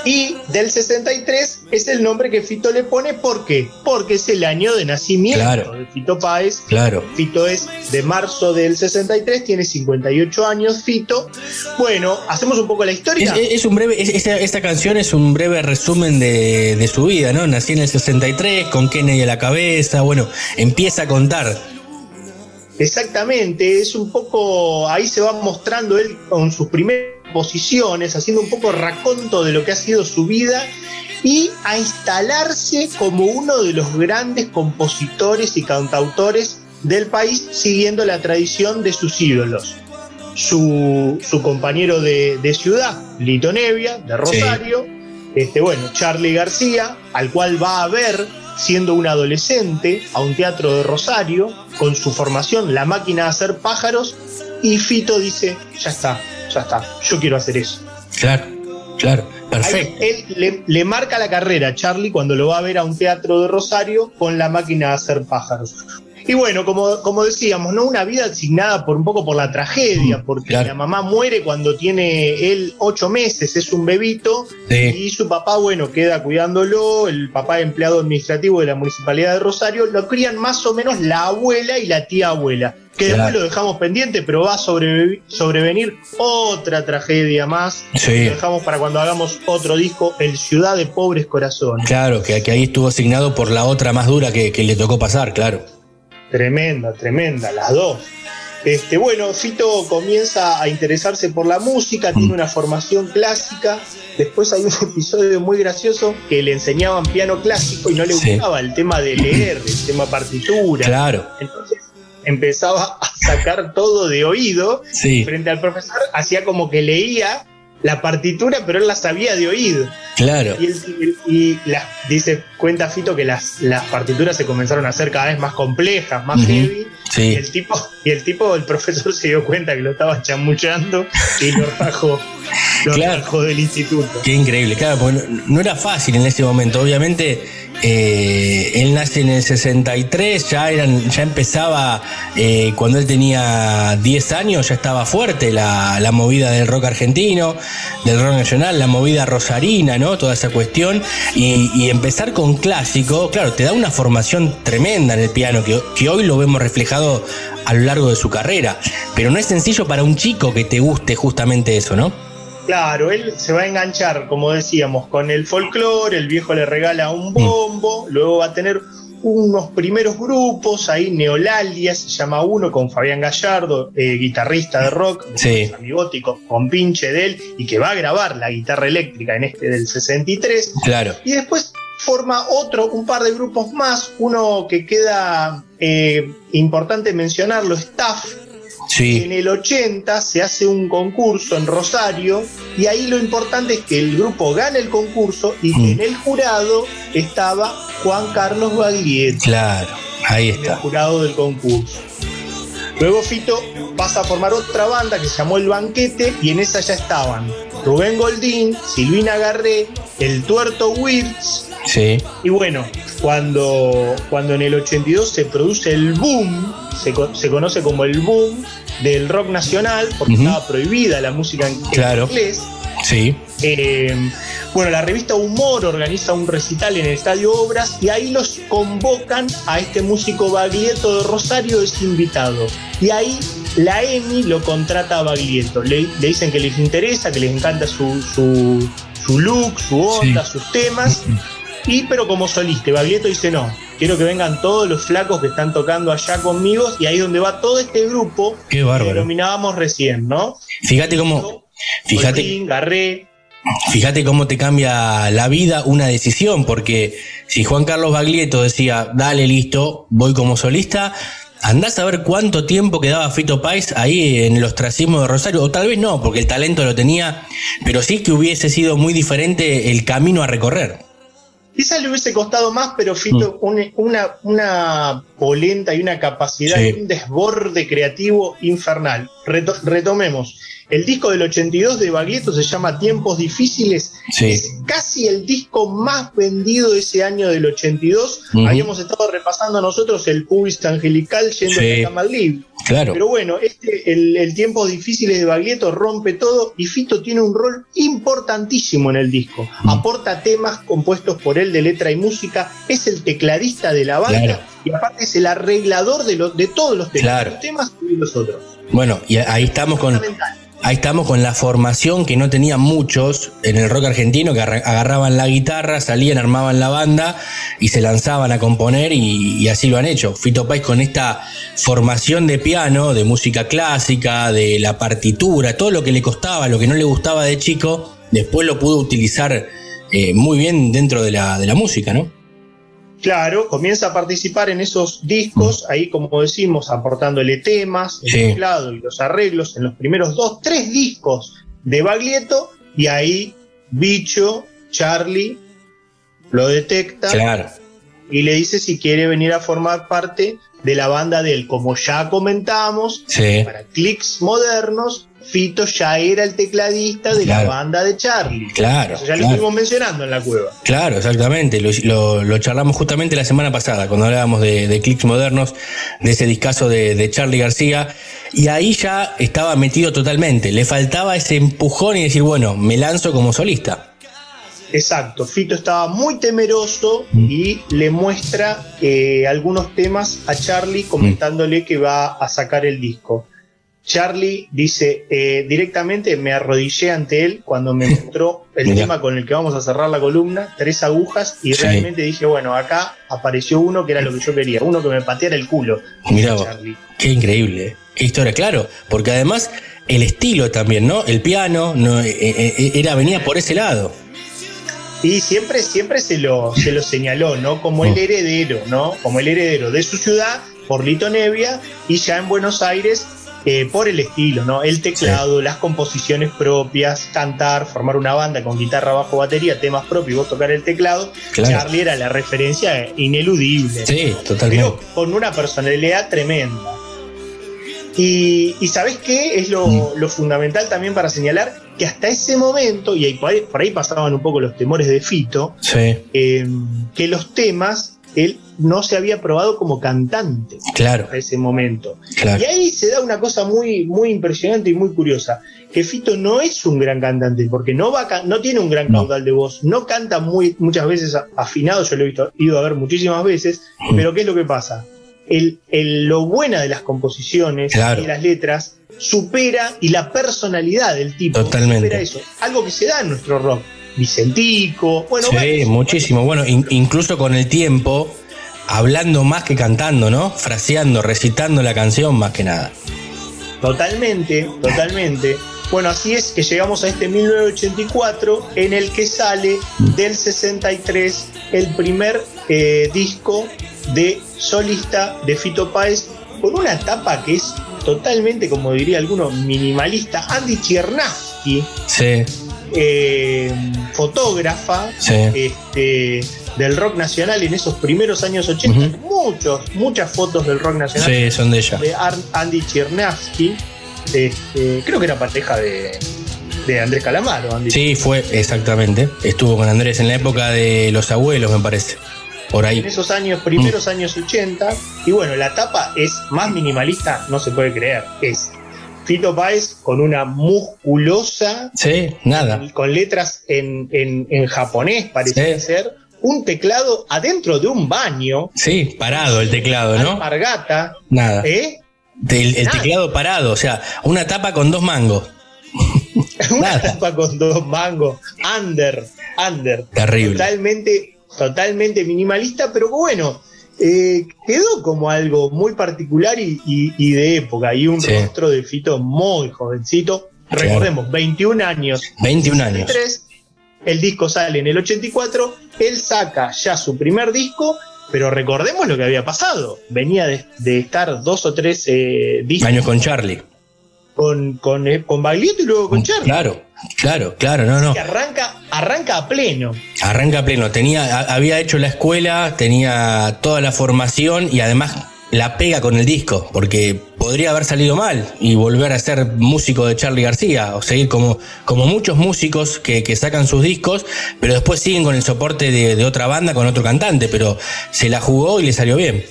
Y del 63 es el nombre que Fito le pone, ¿por qué? Porque es el año de nacimiento Claro. de Fito Páez. Claro. Fito es de marzo del 63, tiene 58 años, Fito. Bueno, hacemos un poco la historia. es- es un breve, es- esta, esta canción es un breve resumen de, de su vida, ¿no? Nací en el 63, con Kennedy a la cabeza, bueno, empieza a contar. Exactamente, es un poco, ahí se va mostrando él con sus primeras posiciones, haciendo un poco raconto de lo que ha sido su vida y a instalarse como uno de los grandes compositores y cantautores del país, siguiendo la tradición de sus ídolos. Su, su compañero de, de ciudad, Lito Nevia, de Rosario, este, bueno, Charlie García, al cual va a ver siendo un adolescente a un teatro de Rosario con su formación La máquina de hacer pájaros y Fito dice, ya está, ya está, yo quiero hacer eso. Claro, claro, Ahí perfecto. él le, le marca la carrera a Charlie cuando lo va a ver a un teatro de Rosario con La máquina de hacer pájaros. Y bueno, como, como decíamos, ¿no? Una vida asignada por un poco por la tragedia, porque claro. la mamá muere cuando tiene él ocho meses, es un bebito, Sí. y su papá, bueno, queda cuidándolo, el papá empleado administrativo de la Municipalidad de Rosario, lo crían más o menos la abuela y la tía abuela, que Claro. después lo dejamos pendiente, pero va a sobrevi- sobrevenir otra tragedia más. Sí. Lo dejamos para cuando hagamos otro disco, El Ciudad de Pobres Corazones. Claro, que, que ahí estuvo asignado por la otra más dura que, que le tocó pasar, claro. Tremenda, tremenda, las dos. Este, bueno, Fito comienza a interesarse por la música, tiene una formación clásica. Después hay un [LAUGHS] episodio muy gracioso que le enseñaban piano clásico y no le Sí. gustaba el tema de leer, el tema partitura. Claro, Entonces empezaba a sacar todo de oído sí, frente al profesor, hacía como que leía la partitura, pero él la sabía de oído. claro. Y, él- y- y las- dice, cuenta Fito que las, las partituras se comenzaron a hacer cada vez más complejas, más heavy. Y Sí, el tipo, y el tipo, el profesor se dio cuenta que lo estaba chamuchando y lo [LAUGHS] rajó, lo Claro. rajó del instituto. qué increíble, claro, porque no, no era fácil en ese momento. Obviamente eh, él nace en el 63, ya, eran, ya empezaba, eh, cuando él tenía 10 años, ya estaba fuerte la, la movida del rock argentino, del rock nacional, la movida rosarina, ¿no? Toda esa cuestión. Y, empezar con clásico, claro, te da una formación tremenda en el piano, que hoy lo vemos reflejado a lo largo de su carrera. Pero no es sencillo para un chico que te guste justamente eso, ¿no? Claro, él se va a enganchar, como decíamos, con el folclore, el viejo le regala un bombo, luego va a tener unos primeros grupos, ahí Neolalia se llama uno, con Fabián Gallardo, eh, guitarrista de rock, Sí. amigótico, con pinche de él, y que va a grabar la guitarra eléctrica en este del 63. Claro. Y después forma otro, un par de grupos más, uno que queda eh, importante mencionarlo, Staff, Sí. en el 80 se hace un concurso en Rosario y ahí lo importante es que el grupo gana el concurso y que Mm. en el jurado estaba Juan Carlos Baglietto, Claro, ahí en el está. jurado del concurso. Luego Fito pasa a formar otra banda que se llamó El Banquete y en esa ya estaban Rubén Goldín, Silvina Garré, El Tuerto Wirtz Sí. y bueno, cuando, cuando en el 82 se produce el boom, se, se conoce como el boom del rock nacional, porque estaba prohibida la música en, inglés. Sí. Eh, bueno, la revista Humor organiza un recital en el Estadio Obras y ahí los convocan a este músico Baglietto de Rosario, es invitado. Y ahí la EMI lo contrata a Baglietto. Le, le dicen que les interesa, que les encanta su, su, su look, su onda, sus temas. Y pero como solista, Baglietto dice no, quiero que vengan todos los flacos que están tocando allá conmigo y ahí es donde va todo este grupo Qué que bárbaro. denominábamos recién, ¿no? Fíjate cómo, fíjate, Garré, fíjate cómo te cambia la vida una decisión, porque si Juan Carlos Baglietto decía, dale listo, voy como solista, andás a ver cuánto tiempo quedaba Fito Páez ahí en el ostracismo de Rosario, o tal vez no, porque el talento lo tenía, pero sí que hubiese sido muy diferente el camino a recorrer. Quizás le hubiese costado más, pero Fito, un- una, una polenta y una capacidad Sí. y un desborde creativo infernal. Reto- retomemos. El disco del 82 de Baglietto se llama Tiempos Difíciles. Sí. Es casi el disco más vendido de ese año del 82. Ujú. Habíamos estado repasando nosotros el Pubis Angelical yendo Sí. a Tamalib. Claro. Pero bueno, este, el, el Tiempos Difíciles de Baglietto rompe todo y Fito tiene un rol importantísimo en el disco. Aporta temas compuestos por él de letra y música, es el tecladista de la banda Claro. Y aparte es el arreglador de, los de todos los temas, Claro. los temas y los otros. Bueno, y ahí estamos con, ahí estamos con la formación que no tenían muchos en el rock argentino, que arra- agarraban la guitarra, salían, armaban la banda y se lanzaban a componer y, y así lo han hecho. Fito Páez con esta formación de piano, de música clásica, de la partitura, todo lo que le costaba, lo que no le gustaba de chico, después lo pudo utilizar eh, muy bien dentro de la, de la música, ¿no? Claro, comienza a participar en esos discos, ahí como decimos, aportándole temas, el Sí. teclado y los arreglos en los primeros dos, tres discos de Baglietto, y ahí Bicho, Charlie, lo detecta Claro. y le dice si quiere venir a formar parte de la banda de él. Como ya comentamos, Sí. para clics modernos, Fito ya era el tecladista de Claro. la banda de Charlie. Claro, Eso ya lo claro. estuvimos mencionando en la cueva. Claro, exactamente. Lo, lo- lo charlamos justamente la semana pasada, cuando hablábamos de, de clics modernos, de ese discazo de, de Charlie García. Y ahí ya estaba metido totalmente. Le faltaba ese empujón y decir, bueno, me lanzo como solista. Exacto, Fito estaba muy temeroso Mm. y le muestra eh, algunos temas a Charlie comentándole que va a sacar el disco. Charlie dice eh, directamente, me arrodillé ante él cuando me mostró el [LAUGHS] tema con el que vamos a cerrar la columna, tres agujas, y Sí. realmente dije, bueno, acá apareció uno que era lo que yo quería, uno que me pateara el culo. Mirá vos. Charlie. Qué increíble, ¿eh? qué historia, claro. Porque además el estilo también, ¿no? El piano no, eh, eh, era, venía por ese lado. Y siempre, siempre se lo, se lo señaló, ¿no? Como el Mm. heredero, ¿no? Como el heredero de su ciudad, por Lito Nevia, y ya en Buenos Aires, eh, por el estilo, ¿no? El teclado, las composiciones propias, cantar, formar una banda con guitarra, bajo, batería, temas propios y vos tocar el teclado. Claro. Charlie era la referencia ineludible. Sí, totalmente. Pero con una personalidad tremenda. Y, y ¿sabés qué es lo, lo fundamental también para señalar? Que hasta ese momento, y por, ahí, por ahí pasaban un poco los temores de Fito, Sí, eh, que los temas él no se había probado como cantante claro, hasta ese momento. claro. Y ahí se da una cosa muy, muy impresionante y muy curiosa, que Fito no es un gran cantante, porque no, va a no tiene un gran No. caudal de voz, no canta muy, muchas veces afinado, yo lo he visto, ido a ver muchísimas veces, Mm. pero ¿qué es lo que pasa? El, el- lo buena de las composiciones Claro. y las letras supera, y la personalidad del tipo Totalmente. supera eso, algo que se da en nuestro rock. Vicentico, bueno, sí, varios- muchísimo. Bueno, in- incluso con el tiempo, hablando más que cantando, ¿no? Fraseando, recitando la canción más que nada. Totalmente, totalmente. Bueno, así es que llegamos a este 1984 en el que sale del 63 el primer eh, disco de solista de Fito Páez con una tapa que es totalmente, como diría alguno, minimalista. Andy Chiernavsky, Sí, eh, fotógrafa sí. este, del rock nacional en esos primeros años 80, muchos, muchas fotos del rock nacional Sí, son de ella. de Andy Chernavsky, este, creo que era pareja de, de Andrés Calamaro. Andy. Sí, fue exactamente. Estuvo con Andrés en la época de los abuelos, me parece. Por En ahí. esos años, primeros Mm. años 80, y bueno, la tapa es más minimalista, no se puede creer. Es Fito Páez con una musculosa, Sí, nada. con letras en, en- en japonés, parecía Sí. ser, un teclado adentro de un baño, Sí, parado el teclado, ¿no? alpargata, Nada. ¿eh? El, el Nada. teclado parado, o sea, una tapa con dos mangos. [LAUGHS] Una Nada. tapa con dos mangos, under, under. Terrible. totalmente, totalmente minimalista, pero bueno, eh, quedó como algo muy particular y, y- y de época, y un Sí. rostro de Fito muy jovencito. Recordemos, 21 años. 21 años. 63, el disco sale en el 84, él saca ya su primer disco, pero recordemos lo que había pasado. Venía de, de estar dos o tres eh, discos Años con Charlie. con, con, eh, con Baglietto y luego con Charlie. Claro, claro, claro, no, no. Arranca, arranca a pleno. Arranca pleno. Tenía, a- había hecho la escuela, tenía toda la formación y además la pega con el disco, porque podría haber salido mal y volver a ser músico de Charlie García, o seguir como, como muchos músicos que, que sacan sus discos, pero después siguen con el soporte de, de otra banda, con otro cantante, pero se la jugó y le salió bien.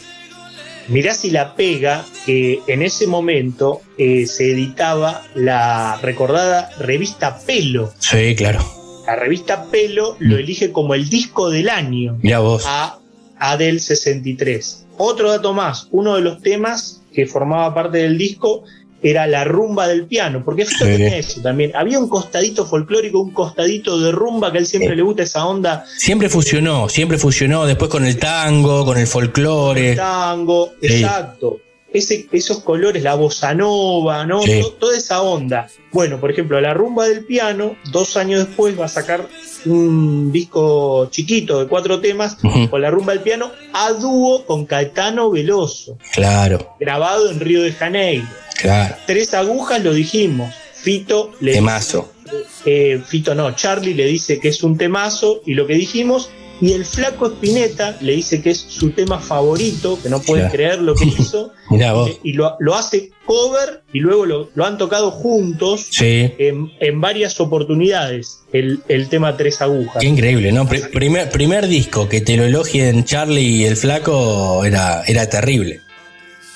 Mirá si la pega que en ese momento eh, se editaba la recordada revista Pelo. Sí, claro. La revista Pelo lo elige como el disco del año Mira vos. a, a del 63. Otro dato más, uno de los temas que formaba parte del disco era la rumba del piano, porque Fito Sí. tenía eso también. Había un costadito folclórico, un costadito de rumba que a él siempre le gusta esa onda Siempre fusionó, siempre fusionó después con el tango, con el folclore. tango, Sí. exacto. Ese, esos colores, la bossa nova, ¿no? Toda esa onda. Bueno, por ejemplo, la rumba del piano, dos años después va a sacar un disco chiquito de cuatro temas con la rumba del piano a dúo con Caetano Veloso, Claro, grabado en Río de Janeiro. Claro. Tres agujas lo dijimos. Fito le Temazo. eh, Fito no, Charlie le dice que es un temazo y lo que dijimos, y el flaco Spinetta le dice que es su tema favorito, que no Claro. creer lo que [LAUGHS] hizo, Mirá vos. eh, y lo, lo hace cover y luego lo, lo han tocado juntos Sí. en, en varias oportunidades, el, el tema Tres Agujas. Qué increíble, ¿no? Pri- primer, primer disco que te lo elogien Charlie y el flaco era, era terrible.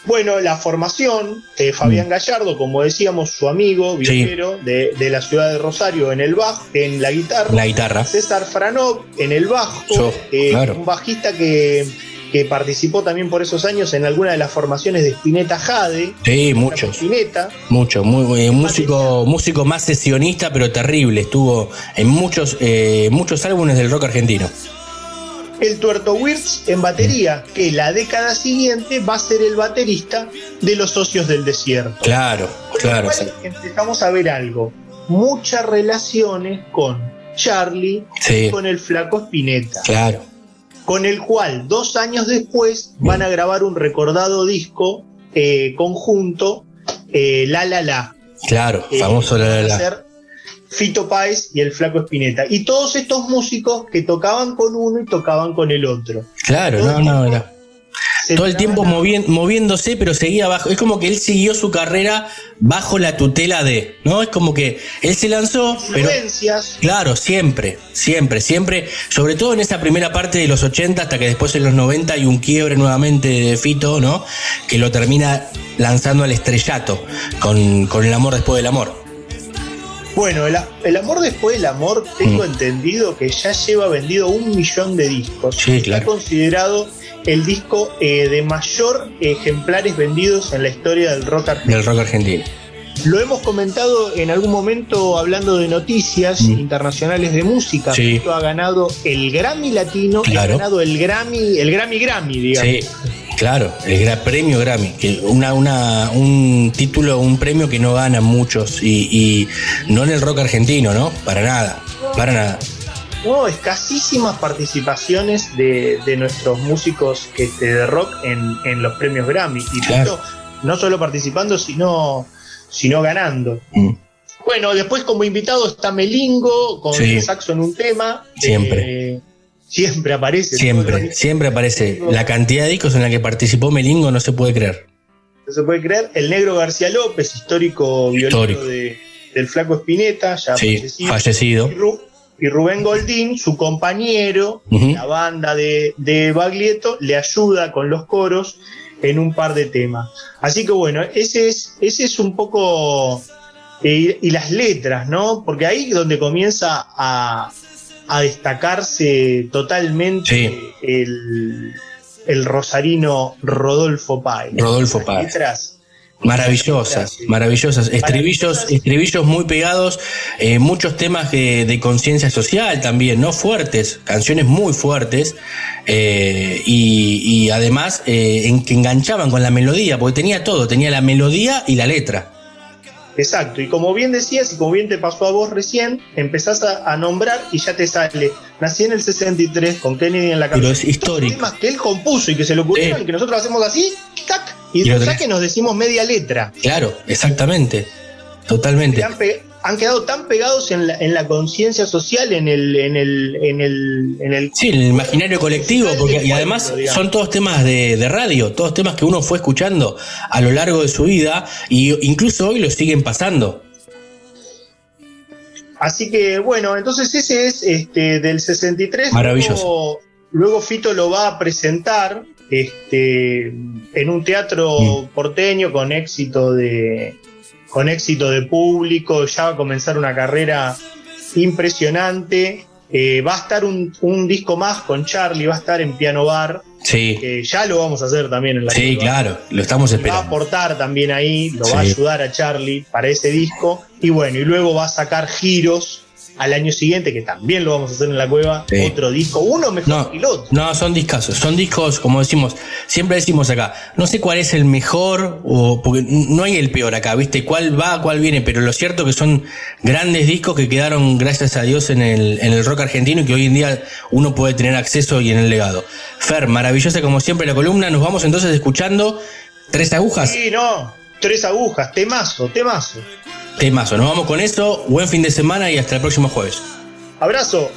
Bueno, la formación, eh, Fabián Gallardo, como decíamos, su amigo, Mm. Sí. viajero de, de la ciudad de Rosario en el bajo, en la guitarra. La guitarra. César Franov en el bajo, Yo, eh, claro. un bajista que, que participó también por esos años en alguna de las formaciones de Spinetta Jade. Sí, muchos, Spinetta, mucho, muy, muy- músico, músico más sesionista, pero terrible. Estuvo en muchos, eh, muchos álbumes del rock argentino. El Tuerto Wirtz en batería, que la década siguiente va a ser el baterista de los socios del desierto. Claro, claro. cual empezamos a ver algo, muchas relaciones con Charlie Sí, y con el flaco Spinetta. claro. con el cual dos años después van a grabar un recordado disco eh, conjunto, eh, La La La. Claro, Eh, famoso la la la. Fito Páez y el Flaco Espineta. Y todos estos músicos que tocaban con uno y tocaban con el otro. Claro, no, no, era. Todo el tiempo movi- moviéndose, pero seguía bajo. Es como que él siguió su carrera bajo la tutela de, ¿no? Es como que él se lanzó, pero influencias. Claro, siempre, siempre, siempre, sobre todo en esa primera parte de los 80 hasta que después en los 90 hay un quiebre nuevamente de Fito, ¿no? Que lo termina lanzando al estrellato con, con el amor después del amor. Bueno, el, el amor después del amor, tengo Mm. entendido que ya lleva vendido un millón de discos. Sí, Está claro. considerado el disco eh, de mayor ejemplares vendidos en la historia del rock argentino. Del rock argentino. Lo hemos comentado en algún momento hablando de noticias Mm. internacionales de música. Sí. Fito ha ganado el Grammy Latino y ha Claro. ganado el Grammy, el Grammy Grammy, digamos. Sí, claro, el gran premio Grammy, que una, una, un título, un premio que no ganan muchos y, y no en el rock argentino, ¿no? Para nada, para nada. No, escasísimas participaciones de, de nuestros músicos este, de rock en, en los premios Grammy. Y Claro. No solo participando, sino, sino ganando. Mm. Bueno, después como invitado está Melingo con Sí. el saxo en un tema. Siempre. Eh, siempre aparece. Siempre, siempre aparece. La cantidad de discos en la que participó Melingo no se puede creer. No se puede creer. El negro García López, histórico Histórico. de- del flaco Spinetta, ya Sí, fallecido. fallecido. Y, Ru- y Rubén Goldín, su compañero, Ujú. la banda de, de Baglietto, le ayuda con los coros en un par de temas. Así que bueno, ese es, ese es un poco... eh, y las letras, ¿no? Porque ahí es donde comienza a, a destacarse totalmente Sí. el, el rosarino Rodolfo Páez. Rodolfo Páez. letras Maravillosas, maravillosas. Estribillos, estribillos muy pegados, eh, muchos temas de, de conciencia social también, ¿no? Fuertes, canciones muy fuertes, eh, y, y además eh, en que enganchaban con la melodía, porque tenía todo, tenía la melodía y la letra. Exacto, y como bien decías y como bien te pasó a vos recién, empezás a, a nombrar y ya te sale. Nací en el 63 con Kennedy en la Pero cabeza. es histórico. Temas que él compuso y que se le ocurrieron y que nosotros hacemos así, tac, y, Y tenés. que nos decimos media letra. Claro, exactamente, totalmente. Que han, pe- han quedado tan pegados en la, en la conciencia social, en el, en el, en el, en el Sí, en el imaginario colectivo, porque, y además digamos. son todos temas de, de radio, todos temas que uno fue escuchando a lo largo de su vida, y incluso hoy lo siguen pasando. Así que bueno, entonces ese es este del 63. Maravilloso. Luego, luego Fito lo va a presentar este, en un teatro Mm. porteño con éxito de con éxito de público. Ya va a comenzar una carrera impresionante. Eh, va a estar un, un disco más con Charlie, va a estar en Piano Bar, Sí, que ya lo vamos a hacer también en la sí, claro, lo estamos Va a esperando. aportar también ahí, lo va a ayudar a Charlie para ese disco. Y bueno, y luego va a sacar giros al año siguiente, que también lo vamos a hacer en la cueva, Sí. otro disco, uno mejor No, que el otro. no, son discazos, son discos, como decimos, siempre decimos acá, no sé cuál es el mejor, o porque no hay el peor acá, ¿viste? ¿Cuál va, cuál viene? Pero lo cierto que son grandes discos que quedaron, gracias a Dios, en el, en el rock argentino y que hoy en día uno puede tener acceso y en el legado. Fer, maravillosa como siempre la columna, nos vamos entonces escuchando Tres Agujas, Sí, no, tres agujas, temazo, temazo. Temazo. Nos vamos con eso, buen fin de semana y hasta el próximo jueves. Abrazo.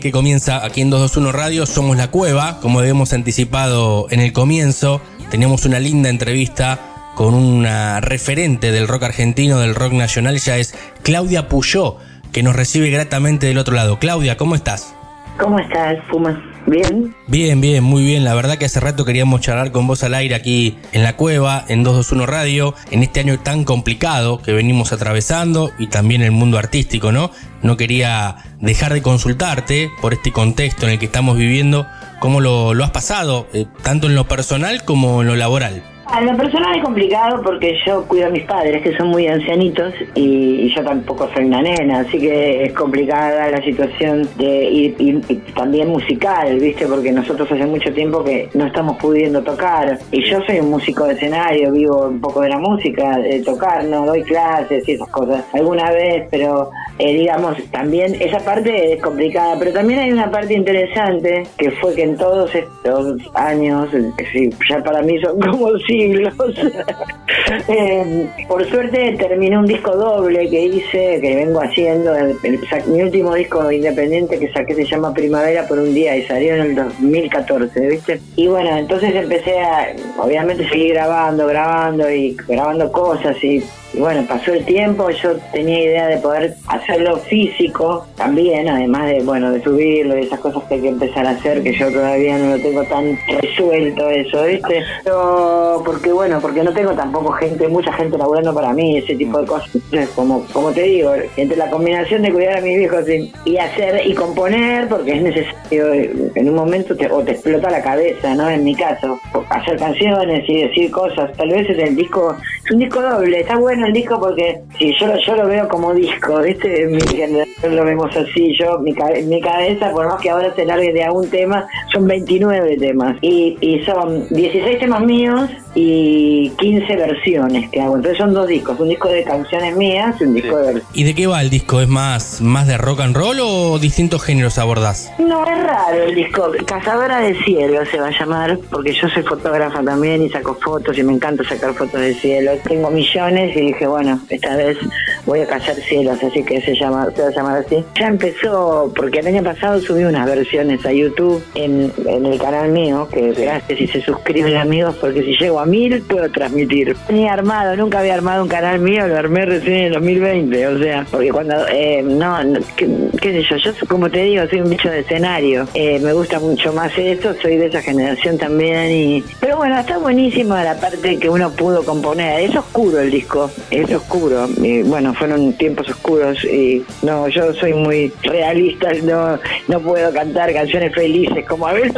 Que comienza aquí en 221 Radio. Somos La Cueva, como habíamos anticipado en el comienzo. Teníamos una linda entrevista con una referente del rock argentino, del rock nacional. Ya es Claudia Puyó, que nos recibe gratamente del otro lado. Claudia, ¿cómo estás? ¿Cómo estás, Puma? ¿Bien? Bien, bien, muy bien. La verdad que hace rato queríamos charlar con vos al aire aquí en la cueva, en 221 Radio, en este año tan complicado que venimos atravesando y también el mundo artístico, ¿no? No quería dejar de consultarte por este contexto en el que estamos viviendo, cómo lo, lo has pasado, eh, tanto en lo personal como en lo laboral. A lo personal es complicado porque yo cuido a mis padres que son muy ancianitos y, yo tampoco soy una nena, así que es complicada la situación de y, también musical, ¿viste? Porque nosotros hace mucho tiempo que no estamos pudiendo tocar. Y yo soy un músico de escenario, vivo un poco de la música, de tocar, no doy clases y esas cosas alguna vez, pero eh, digamos también esa parte es complicada, pero también hay una parte interesante que fue que en todos estos años, que sí, ya para mí son como siglos, [LAUGHS] eh, por suerte terminé un disco doble que hice, que vengo haciendo, el- el- mi último disco independiente que saqué se llama Primavera por un día y salió en el 2014, ¿viste? Y bueno, entonces empecé a, obviamente seguir grabando, grabando y grabando cosas y y bueno, pasó el tiempo, yo tenía idea de poder hacerlo físico también, además de, bueno, de subirlo y esas cosas que hay que empezar a hacer, que yo todavía no lo tengo tan resuelto eso, ¿viste? Pero, porque bueno, porque no tengo tampoco gente, mucha gente laburando para mí, ese tipo de cosas. Como, como te digo, entre la combinación de cuidar a mis viejos y, y hacer y componer, porque es necesario, en un momento te, o te explota la cabeza, ¿no? En mi caso, hacer canciones y decir cosas, tal vez es el disco, es un disco doble, está bueno el disco porque si yo, lo- yo lo veo como disco, ¿viste? Mi generación lo vemos así, yo, mi, mi cabeza, por más que ahora se largue de a un tema, son 29 temas y, y son 16 temas míos y 15 versiones que hago, entonces son dos discos, un disco de canciones mías y un disco de versiones. ¿Y de qué va el disco? ¿Es más, más de rock and roll o distintos géneros abordás? No, es raro el disco. Cazadora de cielo se va a llamar, porque yo soy fotógrafa también y saco fotos y me encanta sacar fotos de cielo. Tengo millones y dije, bueno, esta vez voy a cazar cielos, así que se llama, se va a llamar así. Ya empezó, porque el año pasado subí unas versiones a YouTube en, en el canal mío, que gracias si se suscriben amigos, porque si llego a mil puedo transmitir. Ni armado, nunca había armado un canal mío, lo armé recién en el 2020, o sea, porque cuando, eh, no, no, qué, qué sé yo, yo como te digo, soy un bicho de escenario, Eh, me gusta mucho más eso, soy de esa generación también, y pero bueno, está buenísima la parte que uno pudo componer, es oscuro el disco, es oscuro, y bueno, fueron tiempos oscuros, y no, yo soy muy realista, no, no puedo cantar canciones felices como a ver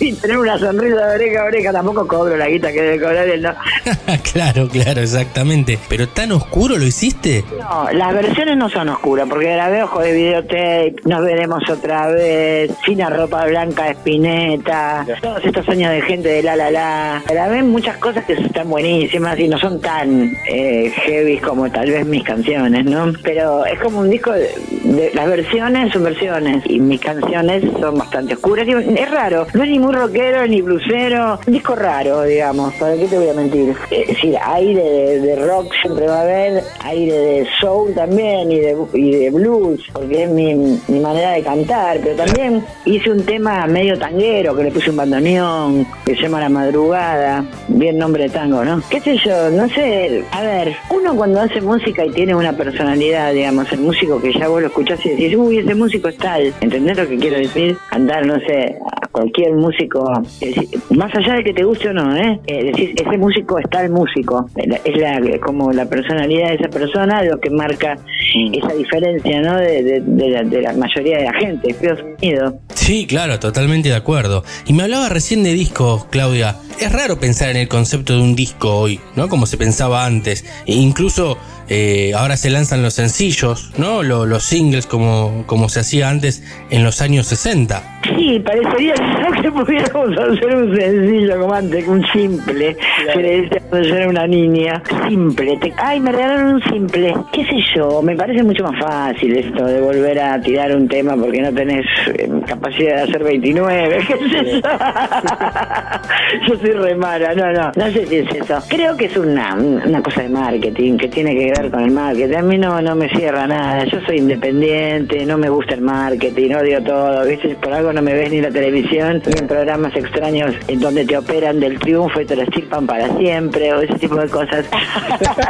y tener una sonrisa de oreja a oreja, tampoco cobro la guita que debe no. [LAUGHS] claro, claro, exactamente. Pero tan oscuro lo hiciste. No, las versiones no son oscuras, porque grabé Ojo de Videotape, Nos Veremos Otra Vez, Fina Ropa Blanca de Spinetta, todos estos años de gente de La La La. Grabé muchas cosas que están buenísimas y no son tan eh, heavy como tal vez mis canciones, ¿no? Pero es como un disco de, de- las versiones son versiones y mis canciones son bastante oscuras. Y es raro, no es ni muy rockero ni blusero, un disco raro, digamos, ¿para qué te voy a mentir? Es decir, aire de, rock siempre va a haber, aire de soul también y de, y de blues, porque es mi, mi manera de cantar, pero también hice un tema medio tanguero que le puse un bandoneón que se llama La Madrugada, bien nombre de tango, ¿no? ¿Qué sé yo? No sé, a ver, uno cuando hace música y tiene una personalidad, digamos, el músico que ya vos lo escuchás y decís, uy, ese músico es tal, ¿entendés lo que quiero decir? Andar, no sé, a cualquier músico, más allá de que te guste o no, ¿eh? Eh, decís, ese músico es tal músico, es la, como la personalidad de esa persona lo que marca esa diferencia, ¿no? De, de- de la, de la mayoría de la gente. Sí, claro, totalmente de acuerdo. Y me hablaba recién de discos, Claudia. Es raro pensar en el concepto de un disco hoy, ¿no? Como se pensaba antes. E incluso eh, ahora se lanzan los sencillos, ¿no? Lo- los singles como, como se hacía antes en los años 60. Sí, parecería que pudiéramos hacer un sencillo como antes, un simple. Que le decía cuando yo era una niña. Simple. Te- Ay, me regalaron un simple. ¿Qué sé yo? Me parece mucho más fácil esto de volver a tirar un tema porque no tenés eh, capacidad de hacer 29. [LAUGHS] ¿Qué sé yo? [LAUGHS] yo soy re mala. No, no. No sé si es eso. Creo que es una, una cosa de marketing que tiene que ver con el marketing. A mí no, no me cierra nada. Yo soy independiente, no me gusta el marketing, odio todo. ¿Viste? Por algo no me ves ni la televisión, ni en programas extraños en donde te operan del triunfo y te lo estirpan para siempre, o ese tipo de cosas.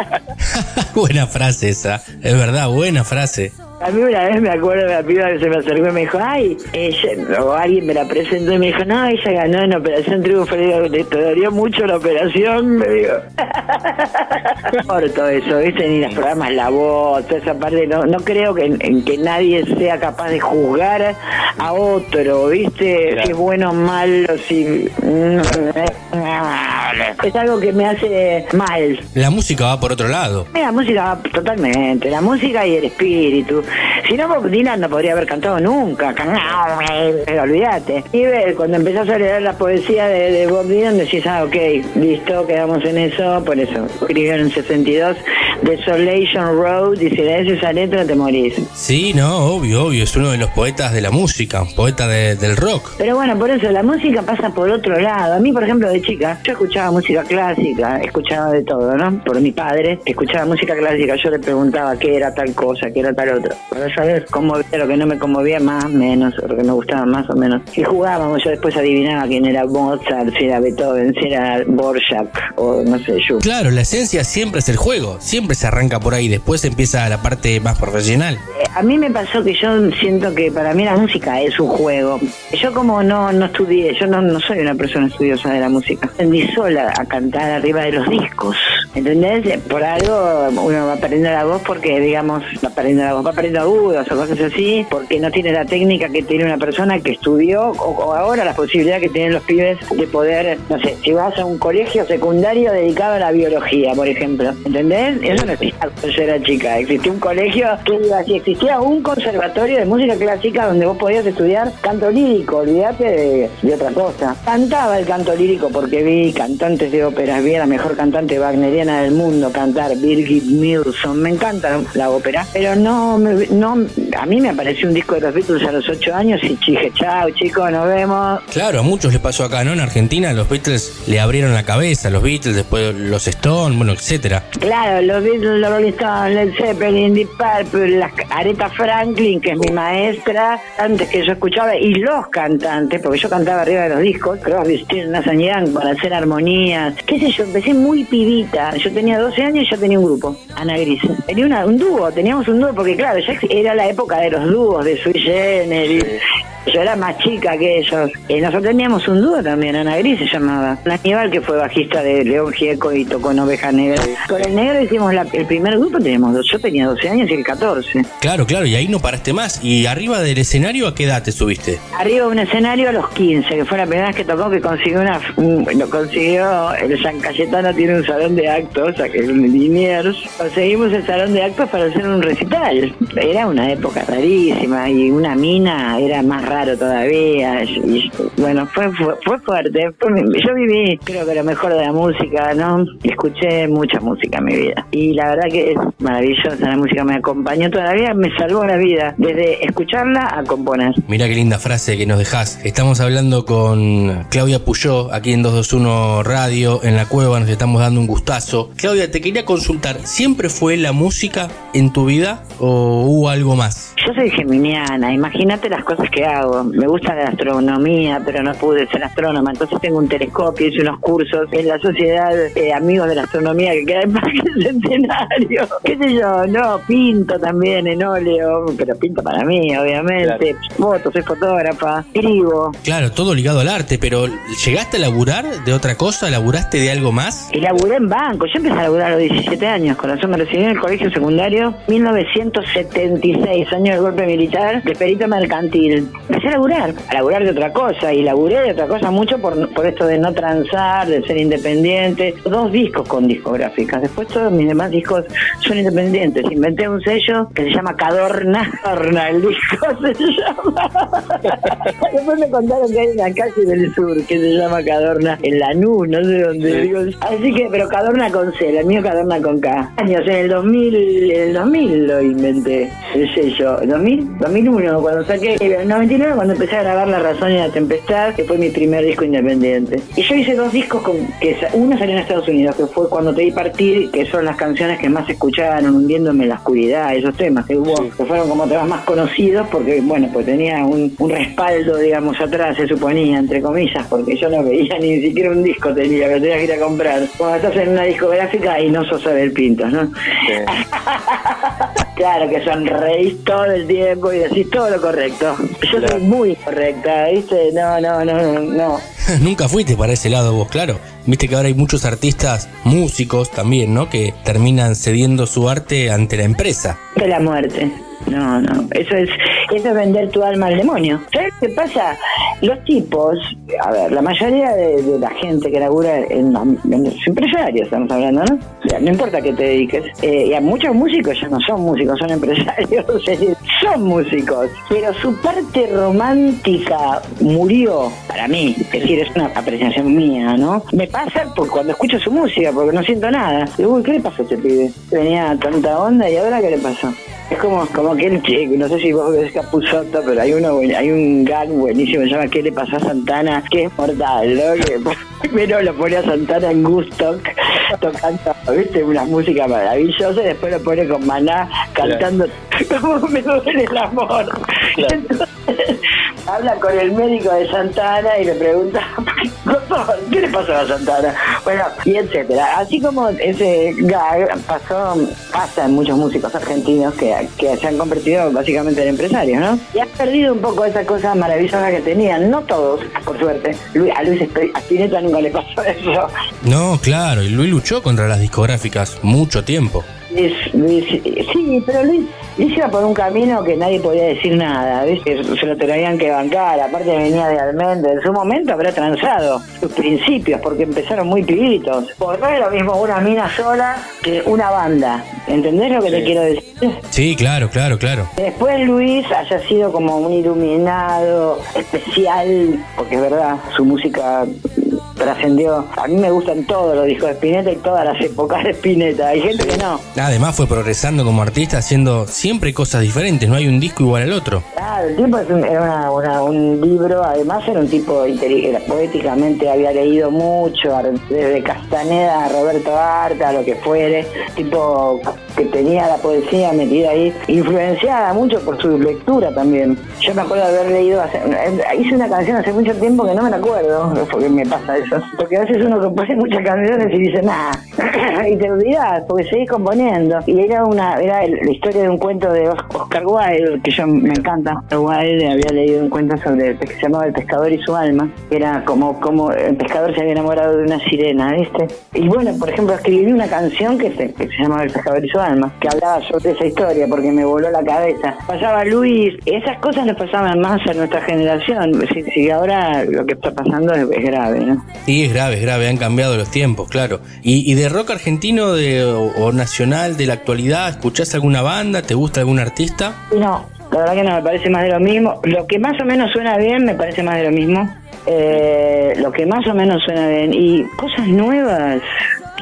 [LAUGHS] buena frase esa. Es verdad, buena frase. A mí una vez me acuerdo de la piba que se me acercó y me dijo, ay, ella, o alguien me la presentó y me dijo, no, ella ganó en Operación Triunfo. Le digo, ¿te dolió mucho la operación? Me digo. [LAUGHS] Corto eso, ¿viste? Ni los programas La Voz, toda esa parte. No, no creo que, en que nadie sea capaz de juzgar a otro, ¿viste? Si es bueno o malo, si... Es algo que me hace mal. La música va por otro lado. La música, totalmente, la música y el espíritu. Si no, Bob Dylan no podría haber cantado nunca. Pero olvídate. Y ver, cuando empezás a leer la poesía de, de Bob Dylan, decís, ah, ok, listo, quedamos en eso. Por eso, escribió en el 62, Desolation Road, y si lees esa letra te morís. Sí, no, obvio, obvio. Es uno de los poetas de la música, poeta de- del rock. Pero bueno, por eso la música pasa por otro lado. A mí, por ejemplo, de chica, yo escuchaba música clásica, escuchaba de todo, ¿no? Por mi padre, escuchaba música clásica, yo le preguntaba qué era tal cosa, qué era tal otra. Para saber cómo era lo que no me conmovía más, menos, o lo que me gustaba más o menos. Y jugábamos, yo después adivinaba quién era Mozart, si era Beethoven, si era Borjak, o no sé, yo. Claro, la esencia siempre es el juego. Siempre se arranca por ahí. Después empieza la parte más profesional. Eh, A mí me pasó que yo siento que para mí la música es un juego. Yo como no, no estudié, yo no, no soy una persona estudiosa de la música. Aprendí sola a cantar arriba de los discos. ¿Entendés? Por algo uno va aprendiendo la voz porque, digamos, va aprendiendo la voz, va aprendiendo agudos o cosas así, porque no tiene la técnica que tiene una persona que estudió o, o ahora la posibilidad que tienen los pibes de poder, no sé, si vas a un colegio secundario dedicado a la biología, por ejemplo. ¿Entendés? Eso no existía cuando yo era chica. Existía un colegio que iba así, existía un conservatorio de música clásica donde vos podías estudiar canto lírico, olvídate de, de otra cosa. Cantaba el canto lírico porque vi cantantes de óperas, vi a la mejor cantante wagneriana del mundo cantar Birgit Nilsson. Me encanta la ópera, pero no, me- no, a mí me apareció un disco de los Beatles a los ocho años y dije, chao chicos, nos vemos. Claro, a muchos les pasó acá, ¿no? En Argentina los Beatles le abrieron la cabeza, los Beatles, después los Stones, bueno, etcétera. Claro, los Beatles, los Rolling Stones, Led Zeppelin, Deep Purple, la Aretha Franklin, que es mi maestra, antes que yo escuchaba, y los cantantes, porque yo cantaba arriba de los discos, Crosby, Stills, Nash Young, para hacer armonías, qué sé yo, empecé muy pibita, yo tenía 12 años y yo tenía un grupo, Ana Gris. Tenía una- un dúo, teníamos un dúo, porque claro, era la época de los dúos, de Sui Generis, yo era más chica que ellos. Y nosotros teníamos un dúo también, Ana Gris se llamaba. Aníbal, que fue bajista de León Gieco y tocó en Oveja Negra. Con el negro hicimos la- el primer grupo, teníamos dos. Yo tenía 12 años y el 14. Claro, claro, y ahí no paraste más. ¿Y arriba del escenario a qué edad te subiste? Arriba de un escenario a los 15, que fue la primera vez que tocó, que consiguió una. un- lo consiguió. El San Cayetano tiene un salón de actos, que es un Liniers. Conseguimos el salón de actos para hacer un recital. Era una época rarísima y una mina era más raro todavía. Y, bueno, fue, fue, fue fuerte. Fue- yo viví, creo que lo mejor de la música, ¿no? Escuché mucha música en mi vida. Y la verdad que es maravillosa, la música me acompañó todavía, me salvó la vida, desde escucharla a componer. Mirá qué linda frase que nos dejás. Estamos hablando con Claudia Puyó, aquí en 221 Radio, en la cueva, nos estamos dando un gustazo. Claudia, te quería consultar, ¿siempre fue la música en tu vida o hubo algo más? Yo soy geminiana, imagínate las cosas que hago. Me gusta la astronomía, pero no pude ser astrónoma. Entonces tengo un telescopio, hice unos cursos en la sociedad eh, Amigos de la Astronomía que queda en [LAUGHS] Parque Centenario. ¿Qué sé yo? No, pinto también en óleo, pero pinto para mí, obviamente. Foto, soy fotógrafa, escribo. Claro, todo ligado al arte, pero ¿llegaste a laburar de otra cosa? ¿Laburaste de algo más? Y laburé en banco. Yo empecé a laburar a los 17 años. Corazón me recibí en el colegio secundario 1976, año del golpe militar, de perito mercantil. Empecé a laburar, a laburar de otra cosa. Y laburé de otra cosa mucho por, por esto de no transar, de ser independiente. Dos discos con discográficas. Después todos mis demás discos son independientes. Inventé un sello que se llama Cadorna. Cadorna, el disco se llama. [LAUGHS] Después me contaron que hay una calle del sur que se llama Cadorna, en Lanús, no sé dónde. Digo, así que, pero Cadorna con C, el mío Cadorna con K. Años, en el 2000, en el 2000 lo inventé, el sello. ¿2000? 2001, cuando saqué, el 99 cuando empecé a grabar La Razón y la Tempestad, que fue mi primer disco independiente. Y yo hice dos discos, con, que uno salió en Estados Unidos, que fue Cuando te vi partir, que son las canciones que más escucharon, hundiéndome en la oscuridad, esos temas que hubo, que fueron como temas más conocidos, porque, bueno, pues tenía un, un respaldo, digamos, atrás, se suponía, entre comillas, porque yo no veía [LAUGHS] ni siquiera un disco tenía, que tenía que ir a comprar. Cuando estás en una discográfica y no sos saber pintos, ¿no? [LAUGHS] Claro, que sonreís todo el tiempo y decís todo lo correcto. Yo soy muy correcta, ¿viste? No, no, no, no, no. [LAUGHS] Nunca fuiste para ese lado vos, claro. Viste que ahora hay muchos artistas, músicos también, ¿no? Que terminan cediendo su arte ante la empresa. De la muerte. No, no, eso es, eso es vender tu alma al demonio. ¿Sabes qué pasa? Los tipos, a ver, la mayoría de, la gente que labura en, empresarios, estamos hablando, ¿no? O sea, no importa que te dediques. Eh, y a muchos músicos ya no son músicos, son empresarios, [LAUGHS] son músicos. Pero su parte romántica murió para mí. Es decir, es una apreciación mía, ¿no? Me pasa por cuando escucho su música, porque no siento nada. Digo, uy, ¿qué le pasó a este pibe? Tenía tanta onda y ahora ¿qué le pasó? Es como, como que el chico, no sé si vos ves Capuzotto, pero hay uno hay un gag buenísimo, se llama ¿Qué le pasó a Santana? Que es mortal, ¿no? Que [LAUGHS] primero lo pone a Santana en Gusto [LAUGHS] tocando, viste, una música maravillosa y después lo pone con Maná cantando como [LAUGHS] me duele el amor. Entonces, habla con el médico de Santana y le pregunta, doctor, ¿qué le pasó a Santana? Bueno, y etcétera. Así como ese gag pasó, pasa en muchos músicos argentinos que, que se han convertido básicamente en empresarios, ¿no? Y han perdido un poco esa cosa maravillosa que tenían, no todos, por suerte. A Luis Spinetta nunca le pasó [LAUGHS] eso. No, claro, y Luis luchó contra las discográficas mucho tiempo. Luis, Luis, sí, pero Luis, Luis iba por un camino que nadie podía decir nada, ¿viste? Se lo tenían que bancar, aparte venía de Almendra, en su momento habrá transado sus principios, porque empezaron muy pibitos. Porque no es lo mismo una mina sola que una banda, ¿entendés lo que te quiero decir? Sí, claro, claro, claro. Después Luis haya sido como un iluminado especial, porque es verdad, su música trascendió. A mí me gustan todos los discos de Spinetta y todas las épocas de Spinetta. Hay gente que no. Además fue progresando como artista haciendo siempre cosas diferentes, no hay un disco igual al otro. Claro, el tipo es un- era una- una- un libro, además era un tipo inteligente, poéticamente había leído mucho, desde Castaneda a Roberto Arta, lo que fuere, tipo que tenía la poesía metida ahí, influenciada mucho por su lectura también. Yo me acuerdo de haber leído, hace- eh, hice una canción hace mucho tiempo que no me la acuerdo, porque me pasa eso, porque a veces uno compone muchas canciones y dice, nada, [LAUGHS] y te olvidas, porque seguís componiendo. Y era una era el- la historia de un cuento de Os- Oscar Wilde, que yo me encanta. Oscar Wilde había leído un cuento sobre que se llamaba El pescador y su alma, era como, como el pescador se había enamorado de una sirena, ¿viste? Y bueno, por ejemplo, escribí una canción que se, que se llamaba El pescador y su alma, que hablaba sobre esa historia, porque me voló la cabeza. Pasaba Luis, esas cosas nos pasaban más a nuestra generación. Si, si ahora lo que está pasando es, es grave, ¿no? Sí, es grave, es grave, han cambiado los tiempos, claro. ¿Y, y de rock argentino de, o, o nacional de la actualidad, escuchás alguna banda? ¿Te gusta algún artista? No, la verdad que no, me parece más de lo mismo. Lo que más o menos suena bien me parece más de lo mismo. Eh, lo que más o menos suena bien. Y cosas nuevas,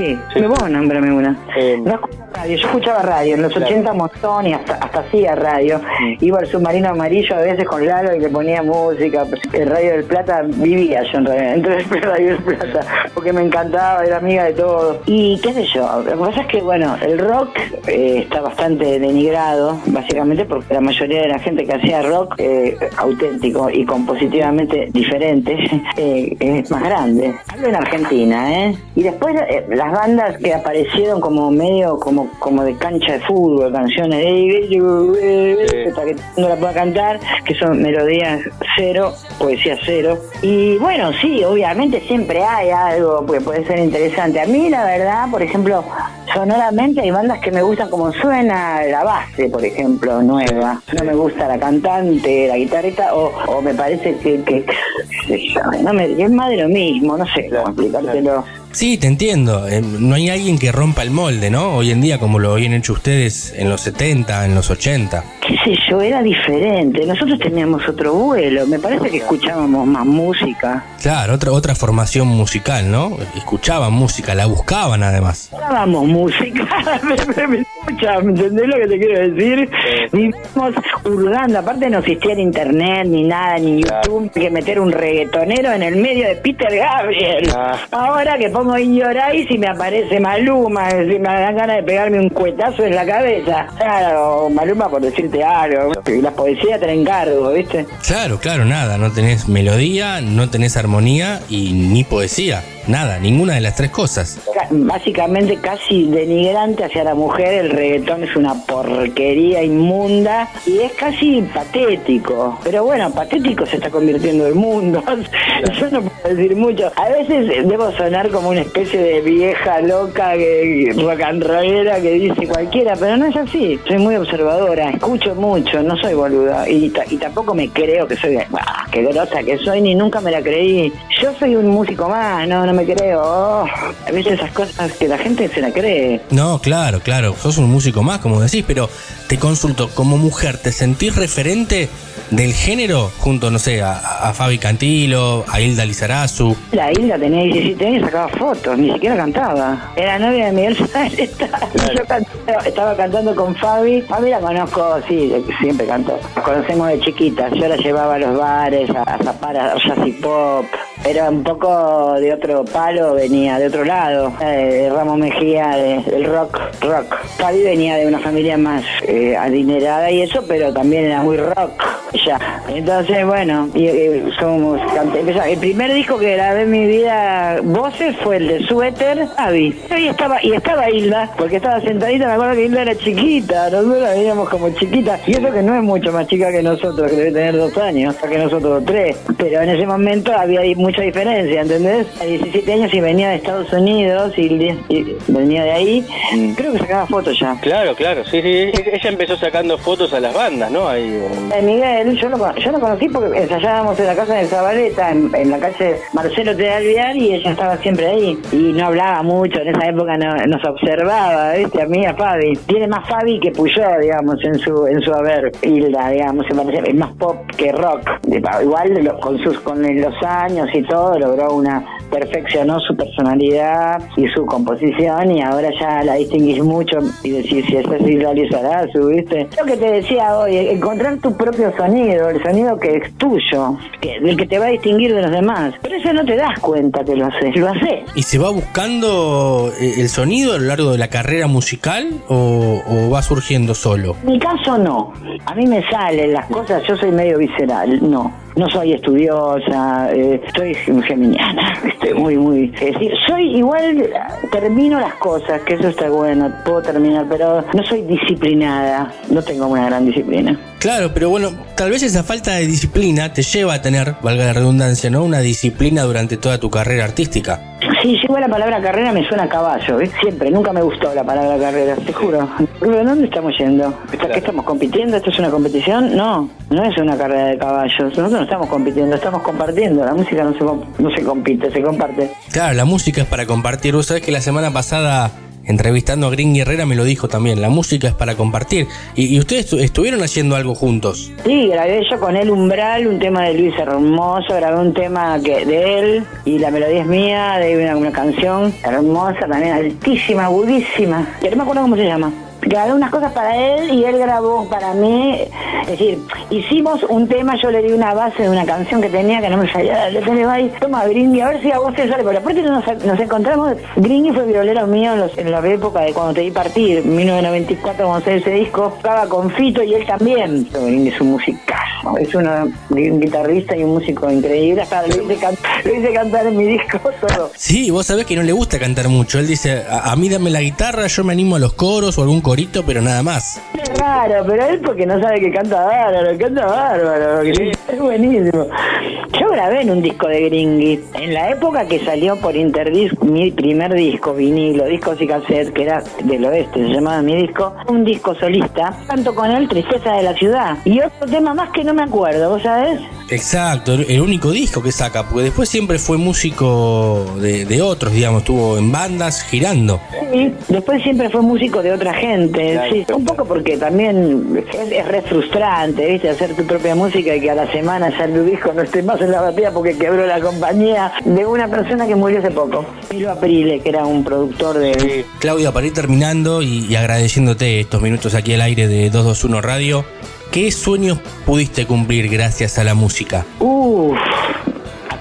¿qué? Me voy a nombrarme una. No escucho radio, yo escuchaba radio, en los 80 montón y hasta, hasta hacía radio. Iba al submarino amarillo a veces con Lalo y le ponía música. El Radio del Plata vivía yo en realidad, entonces el [LAUGHS] Radio del Plata, porque me encantaba, era amiga de todo. Y qué sé yo, lo que pasa es que bueno, el rock eh, está bastante denigrado, básicamente porque la mayoría de la gente que hacía rock eh, auténtico y compositivamente diferente [LAUGHS] eh, es más grande. Hablo en Argentina, ¿eh? Y después eh, las bandas que aparecieron como medio como como de cancha de fútbol, canciones de para que no la pueda cantar, que son melodías cero, poesía cero. Y bueno, sí, obviamente siempre hay algo que puede ser interesante. A mí la verdad, por ejemplo, sonoramente hay bandas que me gustan como suena la base, por ejemplo, nueva. No me gusta la cantante, la guitarrita, o, o me parece que, que no me, es más de lo mismo, no sé cómo explicártelo. Sí, te entiendo. Eh, No hay alguien que rompa el molde, ¿no? Hoy en día, como lo habían hecho ustedes en los 70, en los 80. Qué sé yo, era diferente. Nosotros teníamos otro vuelo. Me parece que escuchábamos más música. Claro, otra, otra formación musical, ¿no? Escuchaban música, la buscaban además. Escuchábamos música. [LAUGHS] me, me ¿me entendés lo que te quiero decir? Vivimos hurgando. Aparte no existía el internet, ni nada, ni YouTube. que meter un reggaetonero en el medio de Peter Gabriel. Ahora que pongo In Your Eyes y me aparece Maluma, y me dan ganas de pegarme un cuetazo en la cabeza. Claro, Maluma por decirte algo. Y la poesía te la encargo, ¿viste? Claro, claro, nada. No tenés melodía, no tenés armonía y ni poesía. Nada, ninguna de las tres cosas. Ca- Básicamente casi denigrante hacia la mujer, el reggaetón es una porquería inmunda y es casi patético. Pero bueno, patético se está convirtiendo el mundo. [LAUGHS] Yo no puedo decir mucho. A veces debo sonar como una especie de vieja loca que rock and rollera que dice cualquiera, pero no es así. Soy muy observadora, escucho mucho, no soy boluda y, y tampoco me creo que soy, ah, qué grosa que soy, ni nunca me la creí. Yo soy un músico más, no, no me creo. Oh, a veces esas cosas que la gente se la cree. No, claro, claro. Sos un músico más, como decís, pero te consulto, como mujer, ¿te sentís referente del género junto, no sé, a, a Fabi Cantilo, a Hilda Lizarazu? La Hilda tenía 17 años y sacaba fotos, ni siquiera cantaba. Era novia de Miguel Zabaleta. [LAUGHS] Y Yo cantaba- estaba cantando con Fabi. Fabi la conozco, sí, siempre cantó. Nos conocemos de chiquitas. Yo la llevaba a los bares, a, a zapar a jazz y pop. Era un poco de otro palo, venía de otro lado. eh, Ramos Mejía, de- del rock, rock. Fabi venía de una familia más eh, adinerada y eso, pero también era muy rock. Ya. Entonces, bueno, y, eh, somos El primer disco que grabé en mi vida, voces, fue el de Suéter, Fabi. Y estaba, y estaba Hilda, porque estaba sentadita, me acuerdo que Hilda era chiquita, nosotros la veíamos como chiquita. Y eso que no es mucho más chica que nosotros, que debe tener dos años, que nosotros tres. Pero en ese momento había di- mucha diferencia, ¿entendés? A 17 años y venía de Estados Unidos y, y venía de ahí. Creo que sacaba fotos ya. Claro, claro, sí, sí. Ella empezó sacando fotos a las bandas, ¿no? Ahí, en- Eh, Miguel, yo lo, yo lo conocí porque ensayábamos en la casa de Zabaleta, en, en la calle Marcelo T. Alvear, y ella estaba siempre ahí. Y no hablaba mucho, en esa época no- nos observaba, ¿viste? A mí, a Fabi. Tiene más Fabi que Puyó, digamos, en su en su haber. Hilda, digamos, se parece, es más pop que rock. De- Igual con sus con los años y y todo, logró una, perfeccionó su personalidad y su composición y ahora ya la distinguís mucho y decís si esa es Israel Sarazu, ¿viste? Lo que te decía hoy, encontrar tu propio sonido, el sonido que es tuyo, que, el que te va a distinguir de los demás. Pero eso no te das cuenta que lo haces, lo haces. ¿Y se va buscando eh, el sonido a lo largo de la carrera musical o, o va surgiendo solo? En mi caso no. A mí me salen las cosas, yo soy medio visceral, no. No soy estudiosa, eh, soy geminiana, [LAUGHS] estoy muy, muy... Soy igual, termino las cosas, que eso está bueno, puedo terminar, pero no soy disciplinada, no tengo una gran disciplina. Claro, pero bueno, tal vez esa falta de disciplina te lleva a tener, valga la redundancia, ¿no? Una disciplina durante toda tu carrera artística. [LAUGHS] Sí, llegó la palabra carrera, me suena a caballo, ¿ves? Siempre, nunca me gustó la palabra carrera, te juro. Rubén, ¿dónde estamos yendo? ¿Está- ¿Qué estamos compitiendo? ¿Esto es una competición? No, no es una carrera de caballos. Nosotros no estamos compitiendo, estamos compartiendo. La música no se, no se compite, se comparte. Claro, la música es para compartir. Vos sabés que la semana pasada, entrevistando a Green Guerrera, me lo dijo también. La música es para compartir. Y, ustedes estu- estuvieron haciendo algo juntos. Sí, grabé yo con él Umbral, un tema de Luis Hermoso, grabé un tema que de él y la melodía es mía, de una, una canción hermosa, también altísima, agudísima, que no me acuerdo cómo se llama. Grabé unas cosas para él y él grabó para mí, es decir, hicimos un tema, yo le di una base de una canción que tenía que no me salía, le dije, ay, toma Gringy, a ver si a vos te sale, porque aparte nos, nos encontramos, Gringy fue violero mío en, los- en la época de cuando te di partir, 1994 cuando salió ese disco, estaba con Fito y él también. Gringy es un musicazo, es una- un guitarrista y un músico increíble, hasta lo hice, can- lo hice cantar en mi disco todo. Sí, vos sabés que no le gusta cantar mucho. Él dice, a, a mí dame la guitarra, yo me animo a los coros o algún corito, pero nada más. Es raro, pero él porque no sabe que canta bárbaro, canta bárbaro, porque es buenísimo. Yo grabé en un disco de Gringy, en la época que salió por Interdisc mi primer disco, vinilo, discos y cassette, que era del oeste, se llamaba mi disco, un disco solista, canto con él Tristeza de la Ciudad. Y otro tema más que no me acuerdo, ¿vos sabés? Exacto, el el único disco que saca, porque después siempre fue músico de, de otros, digamos, estuvo en bandas girando. Sí, después siempre fue músico de otra gente, sí, un poco porque también es, es re frustrante, ¿viste? Hacer tu propia música y que a la semana ya tu disco no esté más en la batería porque quebró la compañía de una persona que murió hace poco, Milo Aprile, que era un productor de... Claudia, para ir terminando y, y agradeciéndote estos minutos aquí al aire de 221 Radio, ¿qué sueños pudiste cumplir gracias a la música? Uf,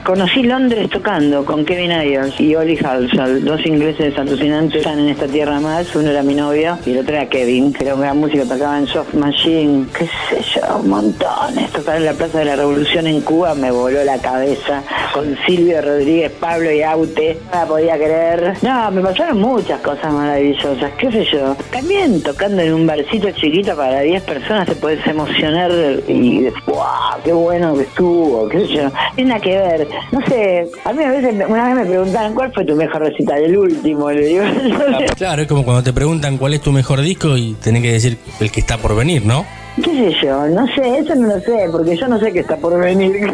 conocí Londres tocando con Kevin Ayers y Oli Halsall, dos ingleses alucinantes están en esta tierra más. Uno era mi novio y el otro era Kevin, que era un gran músico, tocaba en Soft Machine, qué sé yo, un montón. Tocar en la Plaza de la Revolución en Cuba me voló la cabeza con Silvio Rodríguez, Pablo y Aute. No la podía creer. No, me pasaron muchas cosas maravillosas, qué sé yo. También tocando en un barcito chiquito para 10 personas te puedes emocionar y ¡wow! ¡Qué bueno que estuvo! ¿Qué sé yo? Tiene que ver. No sé, a mí a veces, una vez me preguntaron ¿cuál fue tu mejor recital? El último, le digo. [LAUGHS] Claro, es como cuando te preguntan cuál es tu mejor disco y tenés que decir el que está por venir, ¿no? ¿Qué sé yo? No sé, eso no lo sé, porque yo no sé qué está por venir. [LAUGHS]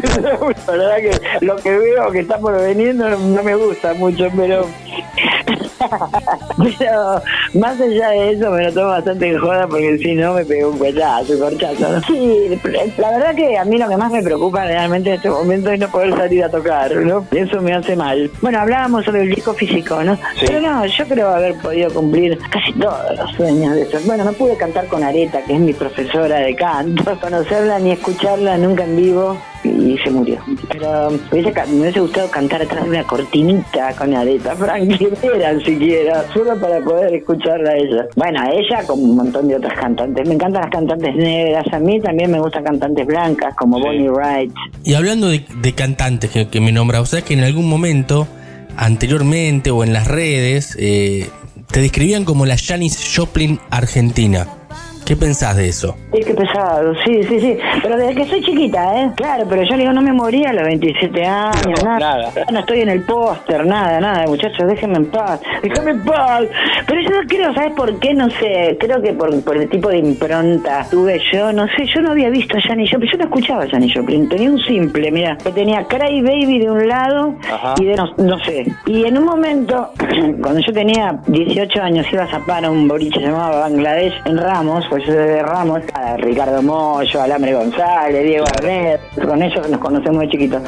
La verdad que lo que veo que está por venir no, no me gusta mucho, pero... [LAUGHS] pero más allá de eso me lo tomo bastante en joda porque si no me pego un cuetazo, un corchazo. ¿no? Sí, la verdad que a mí lo que más me preocupa realmente en este momento es no poder salir a tocar, ¿no? Eso me hace mal. Bueno, hablábamos sobre el disco físico, ¿no? Pero no, yo creo haber podido cumplir casi todos los sueños de esos. Bueno, no pude cantar con Areta, que es mi profesora de canto, [LAUGHS] conocerla ni escucharla nunca en vivo y se murió. Pero me hubiese, me hubiese gustado cantar atrás de una cortinita con Areta, Frankie Vera [LAUGHS] siquiera, solo para poder escucharla a ella. Bueno, a ella como un montón de otras cantantes. Me encantan las cantantes negras, a mí también me gustan cantantes blancas como Bonnie Wright. Y hablando de, de cantantes que, que me nombra, o sea que en algún momento, anteriormente o en las redes, eh, te describían como la Janis Joplin argentina. ¿Qué pensás de eso? Sí, qué pesado, sí, sí, sí. Pero desde que soy chiquita, ¿eh? Claro, pero yo digo, no me moría a los 27 años, nada. nada. No estoy en el póster, nada, nada, muchachos, déjenme en paz, déjenme en paz. Pero yo no creo, ¿sabes por qué? No sé, creo que por, por el tipo de impronta tuve yo, no sé, yo no había visto a Janis Joplin, yo no escuchaba a Janis Joplin, tenía un simple, mira, que tenía Cry Baby de un lado Ajá. y de no, no sé. Y en un momento, [CLEARS THROAT] cuando yo tenía 18 años, iba a zapar a un boliche llamado Bangladesh en Ramos, pues de Ramos, a Ricardo Mollo, Alambre González, Diego Arnett, con ellos nos conocemos de chiquitos.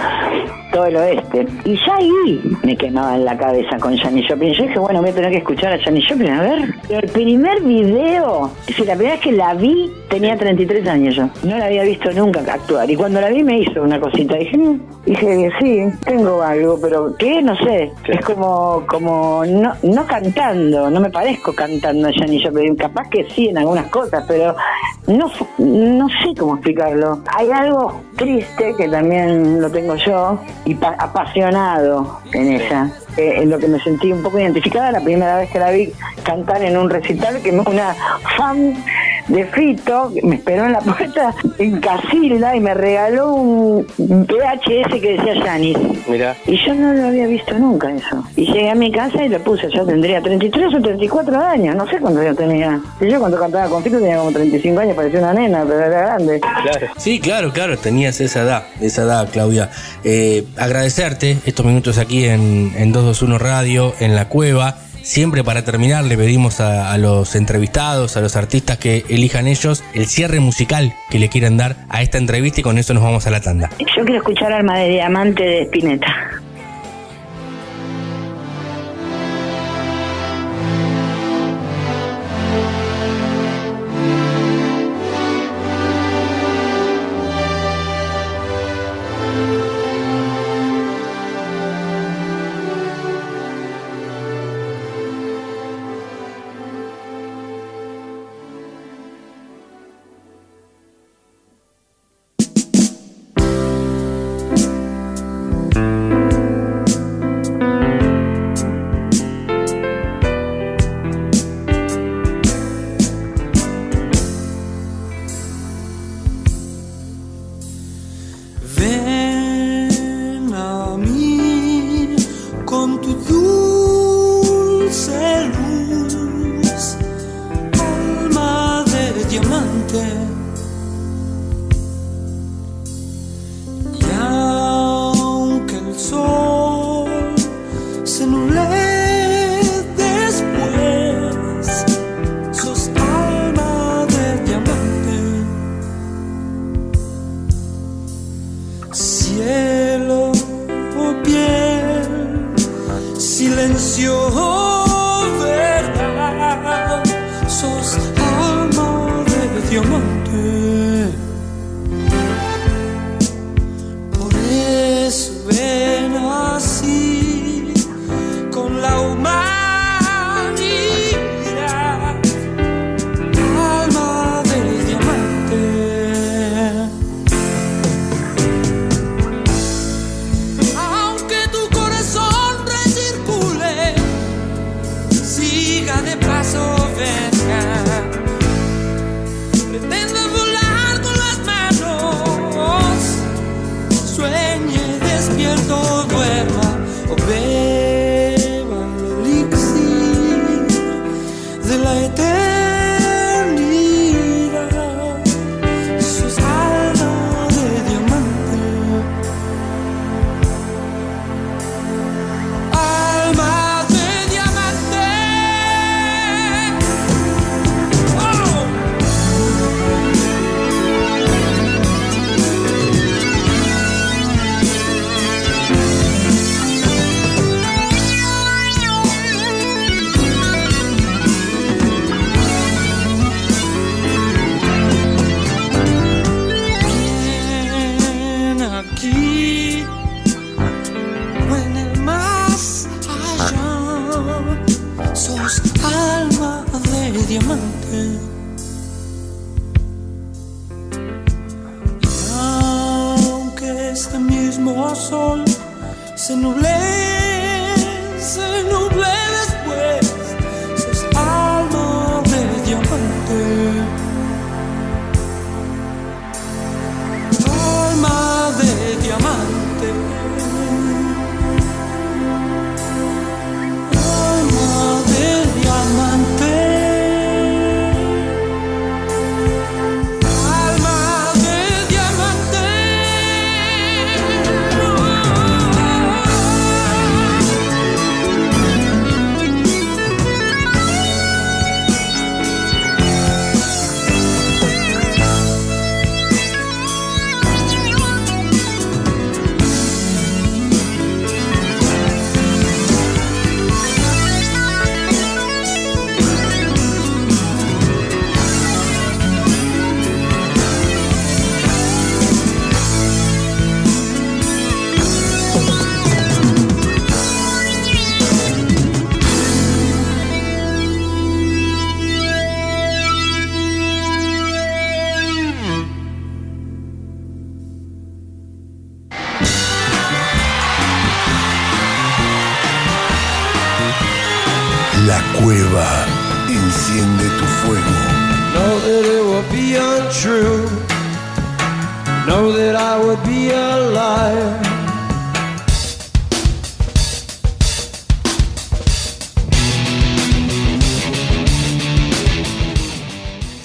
todo el oeste. Y ya ahí me quemaba en la cabeza con Janis Joplin. Yo dije, bueno, voy a tener que escuchar a Janis Joplin, a ver. El primer video, decir, la primera vez que la vi tenía 33 años yo. No la había visto nunca actuar. Y cuando la vi me hizo una cosita. Dije, "Mm". dije sí, tengo algo, pero ¿qué? No sé. Es como, como no, no cantando, no me parezco cantando a Janis Joplin. Capaz que sí en algunas cosas, pero no, no sé cómo explicarlo. Hay algo triste que también lo tengo yo y pa- apasionado en ella. Eh, en lo que me sentí un poco identificada la primera vez que la vi cantar en un recital, que me- una fan de Fito me esperó en la [LAUGHS] puerta en Casilda y me regaló un VHS que decía Janis. Mirá. Y yo no lo había visto nunca eso. Y llegué a mi casa y lo puse. Yo tendría 33 o 34 años. No sé cuántos años tenía. Y yo cuando cantaba con Fito tenía como 35 años. Parecía una nena, pero era grande. Claro. Sí, claro, claro, tenías esa edad, esa edad, Claudia. Eh, agradecerte estos minutos aquí en, en 221 Radio, en la cueva. Siempre para terminar le pedimos a, los entrevistados, a los artistas que elijan ellos el cierre musical que le quieran dar a esta entrevista y con eso nos vamos a la tanda. Yo quiero escuchar Alma de Diamante de Spinetta.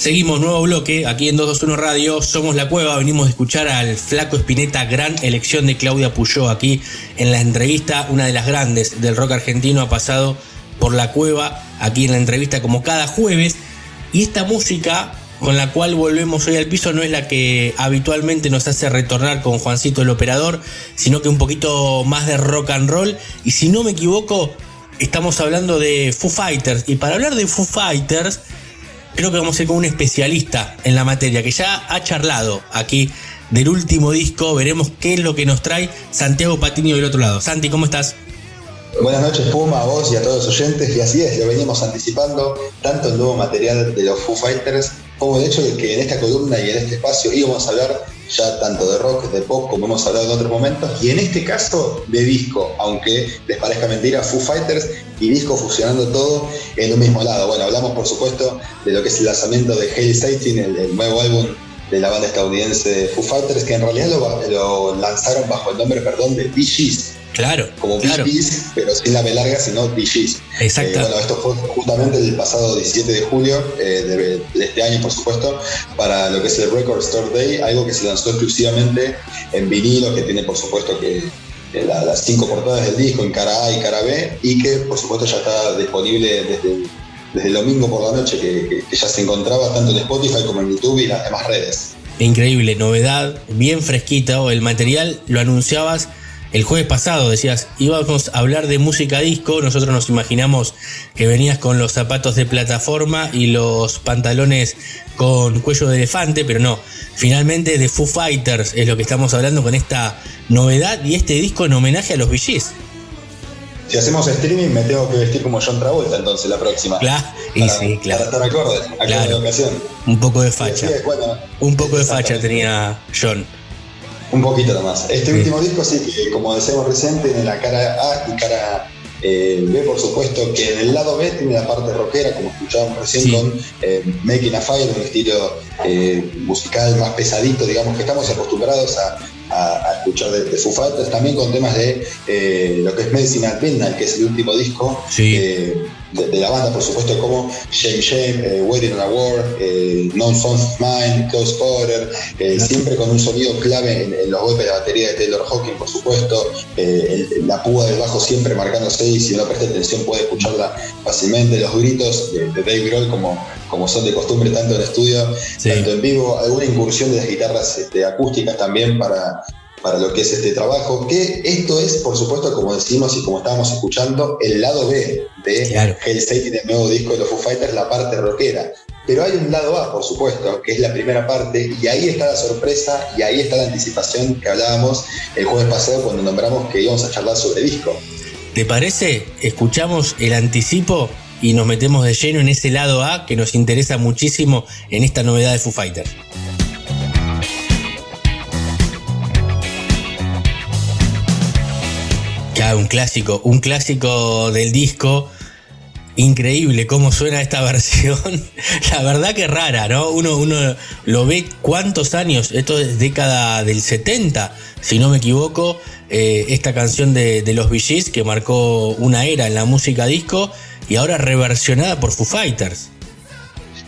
Seguimos, nuevo bloque, aquí en 221 Radio, somos La Cueva, venimos a escuchar al Flaco Espineta, gran elección de Claudia Puyó aquí en la entrevista, una de las grandes del rock argentino ha pasado por La Cueva, aquí en la entrevista como cada jueves, y esta música con la cual volvemos hoy al piso no es la que habitualmente nos hace retornar con Juancito el Operador, sino que un poquito más de rock and roll, y si no me equivoco, estamos hablando de Foo Fighters, y para hablar de Foo Fighters, creo que vamos a ir con un especialista en la materia que ya ha charlado aquí del último disco. Veremos qué es lo que nos trae Santiago Patiño del otro lado. Santi, ¿cómo estás? Buenas noches, Puma, a vos y a todos los oyentes. Y así es, lo venimos anticipando tanto el nuevo material de los Foo Fighters como el hecho de que en esta columna y en este espacio íbamos a hablar ya tanto de rock, de pop, como hemos hablado en otros momentos, y en este caso de disco, aunque les parezca mentira, Foo Fighters y disco fusionando todo en un mismo lado. Bueno, hablamos por supuesto de lo que es el lanzamiento de Hail Satan, el, nuevo álbum de la banda estadounidense Foo Fighters, que en realidad lo, lo lanzaron bajo el nombre, perdón, de Gees. Claro, Como claro. Pero sin la B larga, sino Gees. Exacto. Eh, bueno, esto fue justamente el pasado 17 de julio eh, de, de este año, por supuesto, para lo que es el Record Store Day, algo que se lanzó exclusivamente en vinilo, que tiene, por supuesto, que la- las cinco portadas del disco en cara A y cara B, y que, por supuesto, ya está disponible desde, desde el domingo por la noche, que, que- que ya se encontraba tanto en Spotify como en YouTube y las demás redes. Increíble, novedad, bien fresquita. El material lo anunciabas el jueves pasado, decías, íbamos a hablar de música disco, nosotros nos imaginamos que venías con los zapatos de plataforma y los pantalones con cuello de elefante, pero no, finalmente de Foo Fighters es lo que estamos hablando con esta novedad y este disco en homenaje a los VGs. Si hacemos streaming, me tengo que vestir como John Travolta, entonces, la próxima. Claro, y Para, sí, claro. para estar acorde Claro. ocasión. Un poco de facha, sí, bueno, un poco de facha tenía John. Un poquito nomás. Este Sí. último disco, sí, que como decíamos recién, tiene la cara A y cara eh, B, por supuesto, que en el lado B tiene la parte rockera, como escuchábamos recién Sí. con eh, Making a Fire, un estilo eh, musical más pesadito, digamos, que estamos acostumbrados a, a- a escuchar de, de Foo Fighters, también con temas de eh, lo que es Medicine at Midnight, que es el último disco Sí. eh, de, de la banda, por supuesto, como Shame Shame, eh, Waiting on a War, eh, No Sons of Mine, Close Quarter, eh, siempre con un sonido clave en, en los golpes de la batería de Taylor Hawkins, por supuesto, eh, el- la púa del bajo siempre marcándose y si no presta atención puede escucharla fácilmente, los gritos de, de Dave Grohl como, como son de costumbre tanto en estudio, Sí. tanto en vivo, alguna incursión de las guitarras este, acústicas también para, para lo que es este trabajo, que esto es, por supuesto, como decimos y como estábamos escuchando, el lado B de Claro. Hell Satan, del nuevo disco de los Foo Fighters, la parte rockera. Pero hay un lado A, por supuesto, que es la primera parte, y ahí está la sorpresa y ahí está la anticipación que hablábamos el jueves pasado cuando nombramos que íbamos a charlar sobre disco. ¿Te parece? Escuchamos el anticipo y nos metemos de lleno en ese lado A que nos interesa muchísimo en esta novedad de Foo Fighters. Ya, un clásico, un clásico del disco. Increíble cómo suena esta [LAUGHS] versión. La verdad que rara, ¿no? Uno, uno lo ve cuántos años, esto es década del 70, si no me equivoco, eh, esta canción de, de los Gees que marcó una era en la música disco y ahora reversionada por Foo Fighters.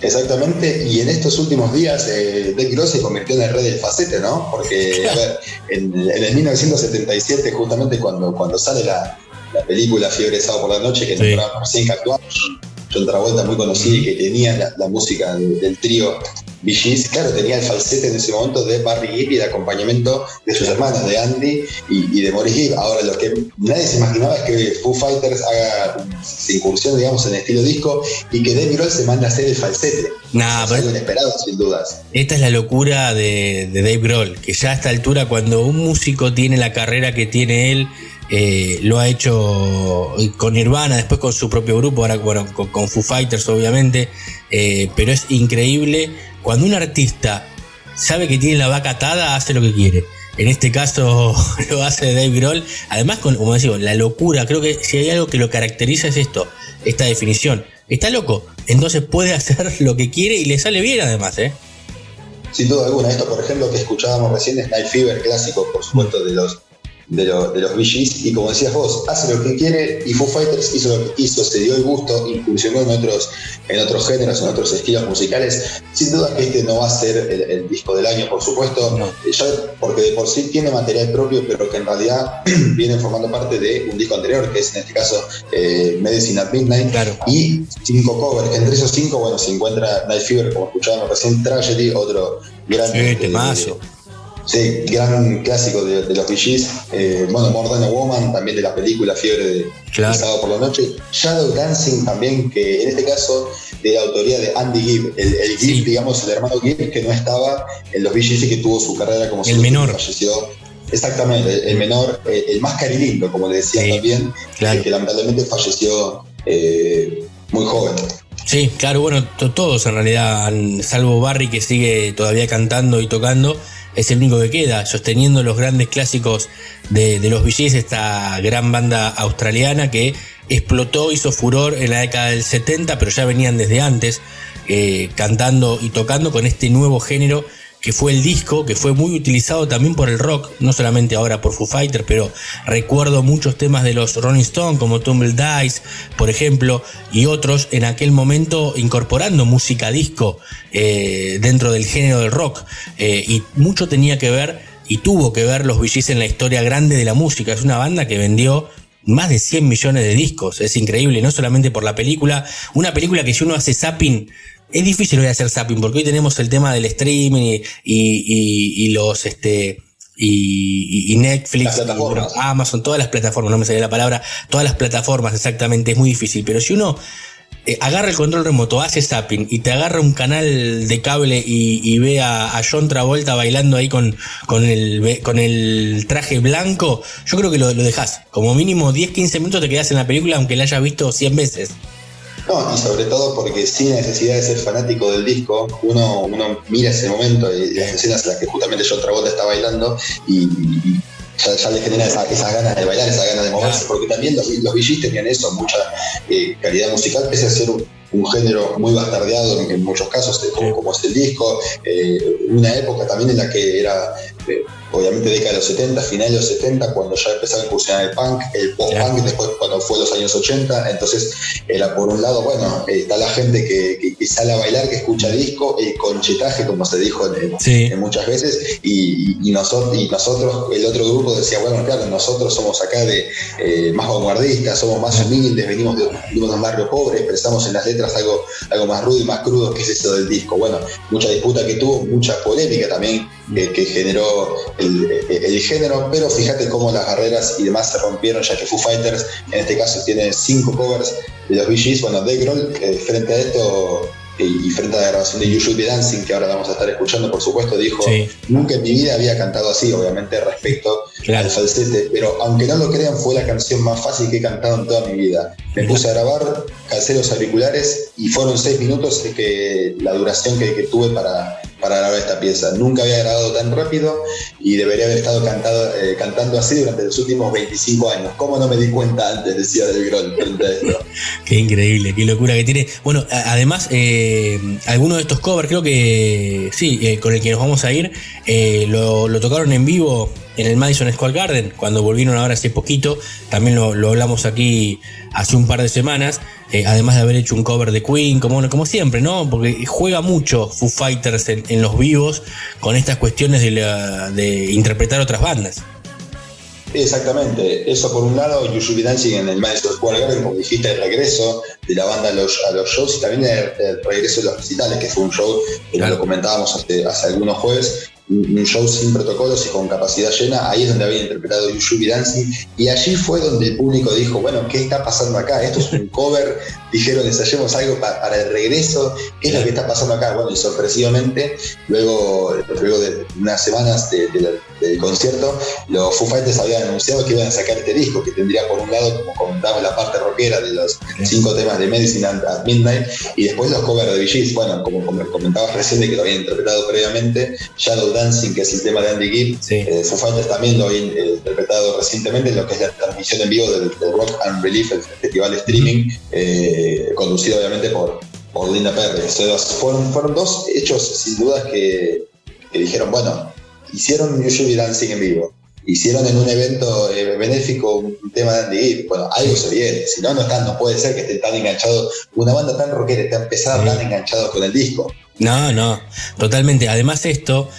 Exactamente, y en estos últimos días eh, Dave Grohl se convirtió en el rey del facete, ¿no? Porque, [LAUGHS] a ver, en, en el 1977, justamente cuando, cuando sale la, la película Fiebre Sábado por la Noche, que Sí. nombramos recién que actuaba John Travolta, muy conocido, y que tenía la, la música de- del trío Gees, claro, tenía el falsete en ese momento de Barry Gibb y el acompañamiento de sus hermanos, de Andy y, y de Maurice Gibb. Ahora, lo que nadie se imaginaba es que Foo Fighters haga incursión, digamos, en el estilo disco y que Dave Grohl se mande a hacer el falsete. Nah, es pero- algo inesperado, sin dudas. Esta es la locura de, de Dave Grohl, que ya a esta altura, cuando un músico tiene la carrera que tiene él, eh, lo ha hecho con Nirvana, después con su propio grupo, ahora bueno, con, con Foo Fighters obviamente, eh, pero es increíble cuando un artista sabe que tiene la vaca atada, hace lo que quiere. En este caso [LAUGHS] lo hace Dave Grohl, además con, como decimos, la locura, creo que si hay algo que lo caracteriza es esto, esta definición, está loco. Entonces puede [LAUGHS] hacer lo que quiere y le sale bien además, ¿eh? Sin duda alguna, esto por ejemplo que escuchábamos recién es Night Fever clásico, por supuesto, de los de, lo- de los VGs y como decías vos, hace lo que quiere y Foo Fighters hizo lo que quiso, se dio el gusto, incursionó en otros, en otros géneros, en otros estilos musicales. Sin duda que este no va a ser el, el disco del año, por supuesto, eh, ya porque de por sí tiene material propio, pero que en realidad [CLEARS THROAT] viene formando parte de un disco anterior, que es en este caso eh, Medicine at Midnight, y cinco covers, entre esos cinco, bueno, se encuentra Night Fever, como escuchábamos recién, Tragedy, otro gran... Sí, temazo. Sí, gran clásico de, de los VGs. Eh, bueno, a Woman, también de la película Fiebre de, Claro. sábado por la noche. Shadow Dancing también, que en este caso de la autoría de Andy Gibb, el, el Gibb, digamos, el hermano Gibb, que no estaba en los VGs y que tuvo su carrera como El menor. Falleció. Exactamente, el, el menor, eh, el más carilindo, como le decían también, eh, que lamentablemente falleció eh, muy joven. Sí, claro, bueno, to- todos en realidad, salvo Barry que sigue todavía cantando y tocando, es el único que queda, sosteniendo los grandes clásicos de, los VGs, esta gran banda australiana que explotó, hizo furor en la década del 70, pero ya venían desde antes eh, cantando y tocando con este nuevo género que fue el disco, que fue muy utilizado también por el rock, no solamente ahora por Foo Fighters, pero recuerdo muchos temas de los Rolling Stones, como Tumble Dice, por ejemplo, y otros en aquel momento incorporando música disco eh, dentro del género del rock. Eh, y mucho tenía que ver, y tuvo que ver los VGs en la historia grande de la música. Es una banda que vendió más de 100 millones de discos. Es increíble, no solamente por la película. Una película que si uno hace zapping, es difícil hoy hacer zapping, porque hoy tenemos el tema del streaming y, y- y- y los este. Y, y- Netflix, Amazon, todas las plataformas, no me salía la palabra, todas las plataformas, exactamente, es muy difícil. Pero si uno eh, agarra el control remoto, hace zapping y te agarra un canal de cable y, y ve a, a John Travolta bailando ahí con, con, el, con el traje blanco, yo creo que lo, lo dejas. Como mínimo 10-15 minutos te quedas en la película aunque la hayas visto 100 veces. No, y sobre todo porque sin necesidad de ser fanático del disco, uno, uno mira ese momento y las escenas en las que justamente John Travolta está bailando y, y ya, ya le genera esa- esas ganas de bailar, esas ganas de moverse, porque también los, los VGs tenían eso, mucha eh, calidad musical, pese a ser un, un género muy bastardeado en, en muchos casos, eh, como, como es el disco, eh, una época también en la que era, eh, obviamente década de los 70, final de los 70, cuando ya empezaba a incursionar el punk, el post-punk, después cuando fue los años 80, entonces era por un lado, bueno, eh, está la gente que, que- que sale a bailar, que escucha disco, el conchetaje, como se dijo en, en- Sí. en muchas veces, y nosotros, y nosotros, el otro grupo decía, bueno, claro, nosotros somos acá de eh, más vanguardistas, somos más humildes, venimos de, venimos de un barrio pobre, expresamos en las letras algo, algo más rudo y más crudo, que es eso del disco. Bueno, mucha disputa que tuvo, mucha polémica también eh, que generó el, género, pero fíjate cómo las barreras y demás se rompieron, ya que Foo Fighters en este caso tiene cinco covers de los VGs. Bueno, Dave Grohl, eh, frente a esto eh, y frente a la grabación de You Should Be Dancing, que ahora vamos a estar escuchando, por supuesto, dijo, Sí. nunca en mi vida había cantado así, obviamente respecto al falsete, pero aunque no lo crean, fue la canción más fácil que he cantado en toda mi vida. Me puse a grabar, calcé los auriculares y fueron seis minutos que la duración que, que tuve para, para grabar esta pieza. Nunca había grabado tan rápido y debería haber estado cantado, eh, cantando así durante los últimos 25 años. ¿Cómo no me di cuenta antes? Decía Del Grohl frente a esto. [LAUGHS] Qué increíble, qué locura que tiene. Bueno, además, eh, algunos de estos covers, creo que sí, eh, con el que nos vamos a ir, eh, lo, lo tocaron en vivo en el Madison Square Garden, cuando volvieron ahora hace poquito. También lo, lo hablamos aquí hace un par de semanas. eh, además de haber hecho un cover de Queen, como, como siempre, ¿no? Porque juega mucho Foo Fighters en, en los vivos con estas cuestiones de, la- de interpretar otras bandas. Exactamente, eso por un lado, You Should Be Dancing en el Madison Square Garden, como dijiste, el regreso de la banda a los, a los shows y también el, el regreso de los recitales, que fue un show que lo comentábamos hace, hace algunos jueves, un show sin protocolos y con capacidad llena, ahí es donde había interpretado Be Dancing y allí fue donde el público dijo, bueno, ¿qué está pasando acá? Esto es un cover, dijeron, ensayemos algo pa- para el regreso, ¿qué es lo que está pasando acá? Bueno, y sorpresivamente, luego, luego de unas semanas de- de la- del concierto, los Foo Fighters habían anunciado que iban a sacar este disco, que tendría por un lado, como comentaba, la parte rockera de los cinco temas de Medicine at Midnight, y después los covers de VGs, bueno, como, como comentabas recién de que lo habían interpretado previamente, Shadow Dancing, que es el tema de Andy Gibb, eh, Foo Fighters también lo habían eh, interpretado recientemente en lo que es la transmisión en vivo del, del Rock and Relief, el festival streaming, eh, eh, conducido obviamente por, por Linda Perry. O sea, fueron, fueron dos hechos sin dudas que, que dijeron, bueno, hicieron Be Dancing en vivo, hicieron en un evento eh, benéfico un tema de Andy Gibb. Bueno, algo se viene, si no, no, están, no puede ser que estén tan enganchados, una banda tan rockera, tan pesada, tan enganchados con el disco. No, no, totalmente. Además esto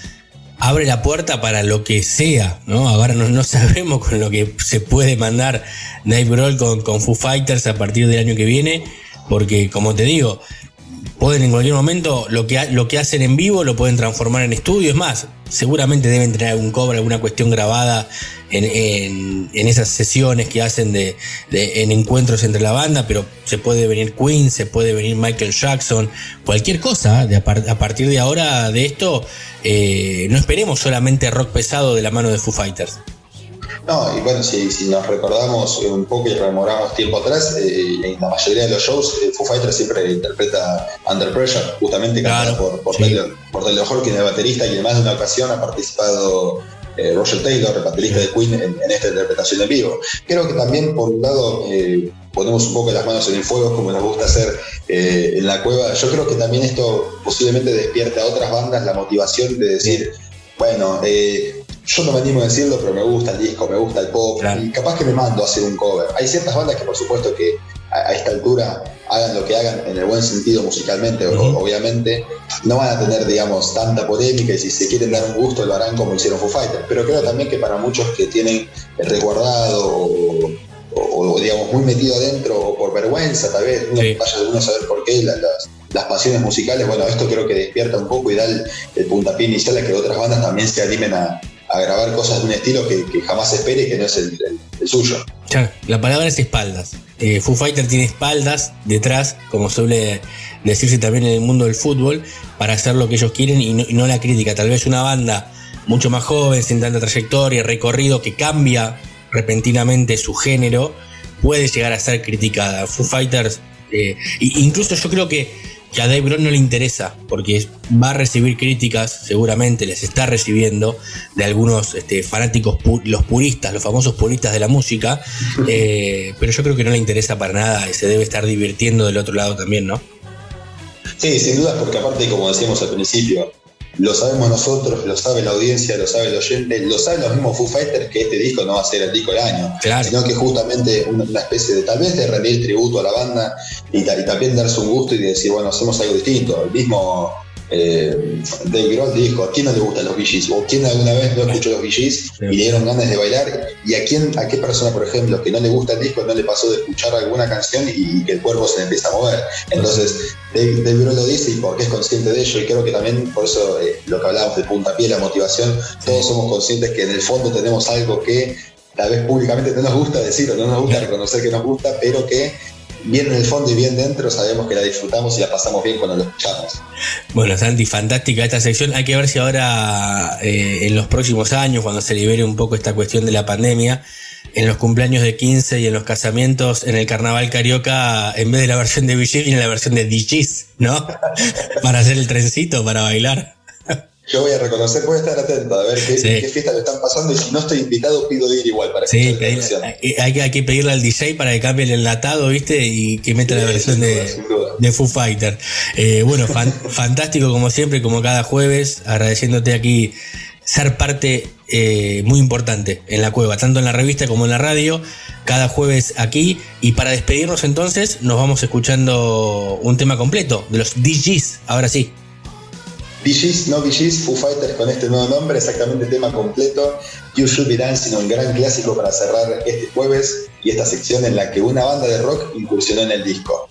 abre la puerta para lo que sea, ¿no? Ahora no, sabemos con lo que se puede mandar Dave Grohl con, con Foo Fighters a partir del año que viene, porque como te digo, pueden en cualquier momento lo que, lo que hacen en vivo lo pueden transformar en estudio. Es más, seguramente deben tener algún cobre, alguna cuestión grabada en, en- en esas sesiones que hacen de, de- en encuentros entre la banda, pero se puede venir Queen, se puede venir Michael Jackson, cualquier cosa. ¿eh? De a, par- a partir de ahora de esto, eh, no esperemos solamente rock pesado de la mano de Foo Fighters. No, y bueno, si, si nos recordamos un poco y rememoramos tiempo atrás, eh, en la mayoría de los shows, eh, Foo Fighters siempre interpreta Under Pressure, justamente cantada por, por, Taylor, por Taylor Hawkins, el baterista, y en más de una ocasión ha participado eh, Roger Taylor, el baterista de Queen, en, en esta interpretación en vivo. Creo que también, por un lado, eh, ponemos un poco las manos en el fuego, como nos gusta hacer eh, en la cueva. Yo creo que también esto posiblemente despierte a otras bandas la motivación de decir, bueno, yo no me animo a decirlo, pero me gusta el disco, me gusta el pop, y capaz que me mando a hacer un cover. Hay ciertas bandas que por supuesto que a, esta altura hagan lo que hagan en el buen sentido musicalmente, obviamente, no van a tener, digamos, tanta polémica y si se quieren dar un gusto lo harán como hicieron Foo Fighters. Pero creo también que para muchos que tienen resguardado o, o- o, digamos, muy metido adentro o por vergüenza, tal vez, uno vaya de uno a saber por qué, la- las, las pasiones musicales, bueno, esto creo que despierta un poco y da el, el puntapié inicial a que otras bandas también se animen a, a grabar cosas de un estilo que, que jamás espere y que no es el, suyo. La palabra es espaldas. Eh, Foo Fighter tiene espaldas detrás, como suele decirse también en el mundo del fútbol, para hacer lo que ellos quieren y no, la crítica. Tal vez una banda mucho más joven, sin tanta trayectoria, recorrido, que cambia repentinamente su género, puede llegar a ser criticada. Foo Fighters, eh, incluso yo creo que, que a Dave Grohl no le interesa, porque va a recibir críticas, seguramente les está recibiendo, de algunos este, fanáticos, pu- los puristas, los famosos puristas de la música, [LAUGHS] eh, pero yo creo que no le interesa para nada y se debe estar divirtiendo del otro lado también, ¿no? Sí, sin duda, porque aparte, como decíamos al principio, lo sabemos nosotros, lo sabe la audiencia, lo sabe el oyente, lo saben los mismos Foo Fighters que este disco no va a ser el disco del año, sino que justamente una, especie de tal vez de rendir tributo a la banda y, y también darse un gusto y decir, bueno, hacemos algo distinto. El mismo eh, Dave Grohl dijo, ¿a quién no le gustan los Gees? ¿O quién alguna vez no escuchó los Gees y le dieron ganas de bailar? ¿Y a quién, a qué persona, por ejemplo, que no le gusta el disco, no le pasó de escuchar alguna canción y, que el cuerpo se le empieza a mover? Entonces, Dave, Dave lo dice y porque es consciente de ello y creo que también por eso eh, lo que hablábamos de puntapié, la motivación, todos somos conscientes que en el fondo tenemos algo que tal vez públicamente no nos gusta decir o no nos gusta reconocer que nos gusta, pero que bien en el fondo y bien dentro sabemos que la disfrutamos y la pasamos bien cuando lo escuchamos. Bueno, Santi, fantástica esta sección. Hay que ver si ahora, eh, en los próximos años, cuando se libere un poco esta cuestión de la pandemia, en los cumpleaños de 15 y en los casamientos, en el carnaval carioca, en vez de la versión de Vigil, viene la versión de DJs, ¿no? [LAUGHS] para hacer el trencito, para bailar. Yo voy a reconocer, voy a estar atento a ver qué, Sí. qué fiesta le están pasando y si no estoy invitado pido ir igual para Sí, hay, la versión. hay- hay que, que pedirle al DJ para que cambie el enlatado, ¿viste? Y que meta la versión de, de Foo Fighter. Eh, bueno, fan- [LAUGHS] fantástico como siempre, como cada jueves, agradeciéndote aquí ser parte eh, muy importante en la cueva, tanto en la revista como en la radio, cada jueves aquí. Y para despedirnos entonces, nos vamos escuchando un tema completo de los DJs, ahora sí. VGs, no VGs, Foo Fighters con este nuevo nombre, exactamente tema completo. You Should Be Dancing, un gran clásico para cerrar este jueves y esta sección en la que una banda de rock incursionó en el disco.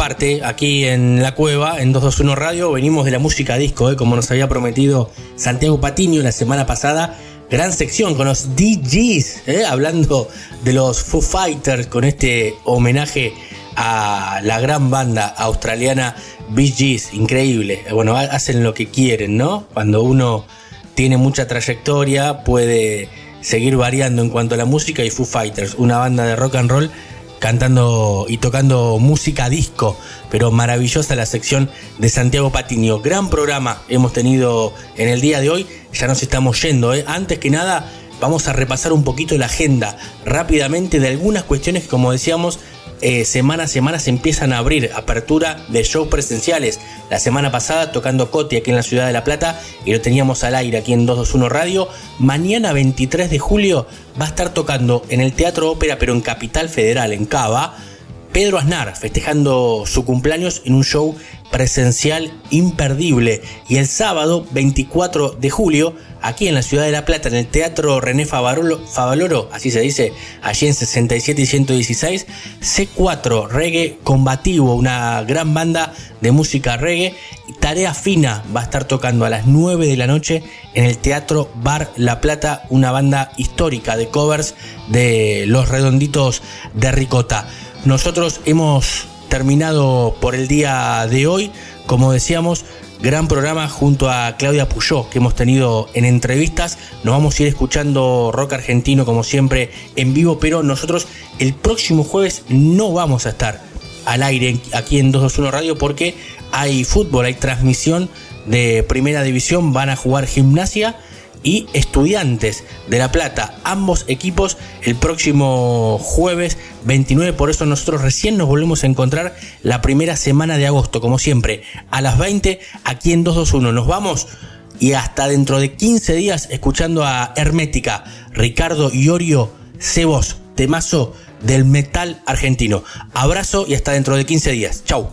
Última parte, aquí en la cueva, en 221 Radio, venimos de la música disco, ¿eh? como nos había prometido Santiago Patiño la semana pasada. Gran sección con los DJs, ¿eh? hablando de los Foo Fighters, con este homenaje a la gran banda australiana Bee increíble. Bueno, ha- hacen lo que quieren, ¿no? Cuando uno tiene mucha trayectoria, puede seguir variando en cuanto a la música y Foo Fighters, una banda de rock and roll cantando y tocando música disco, pero maravillosa la sección de Santiago Patiño. Gran programa hemos tenido en el día de hoy, ya nos estamos yendo. ¿eh? Antes que nada, vamos a repasar un poquito la agenda rápidamente de algunas cuestiones que, como decíamos, eh, semana a semana se empiezan a abrir apertura de shows presenciales. La semana pasada tocando Coti aquí en la ciudad de La Plata y lo teníamos al aire aquí en 221 Radio. Mañana 23 de julio va a estar tocando en el Teatro Ópera, pero en Capital Federal, en Cava. Pedro Aznar festejando su cumpleaños en un show presencial imperdible. Y el sábado 24 de julio, aquí en la ciudad de La Plata, en el Teatro René Favaloro, Favaloro, así se dice, allí en 67 y 116, C4 Reggae Combativo, una gran banda de música reggae. Tarea Fina va a estar tocando a las 9 de la noche en el Teatro Bar La Plata, una banda histórica de covers de Los Redonditos de Ricota. Nosotros hemos terminado por el día de hoy, como decíamos, gran programa junto a Claudia Puyó que hemos tenido en entrevistas. Nos vamos a ir escuchando rock argentino como siempre en vivo, pero nosotros el próximo jueves no vamos a estar al aire aquí en 221 Radio porque hay fútbol, hay transmisión de primera división, van a jugar gimnasia y Estudiantes de La Plata, ambos equipos el próximo jueves 29, por eso nosotros recién nos volvemos a encontrar la primera semana de agosto, como siempre, a las 20 aquí en 221. Nos vamos y hasta dentro de 15 días escuchando a Hermética, Ricardo Iorio Cebos, temazo del metal argentino. Abrazo y hasta dentro de 15 días. Chau.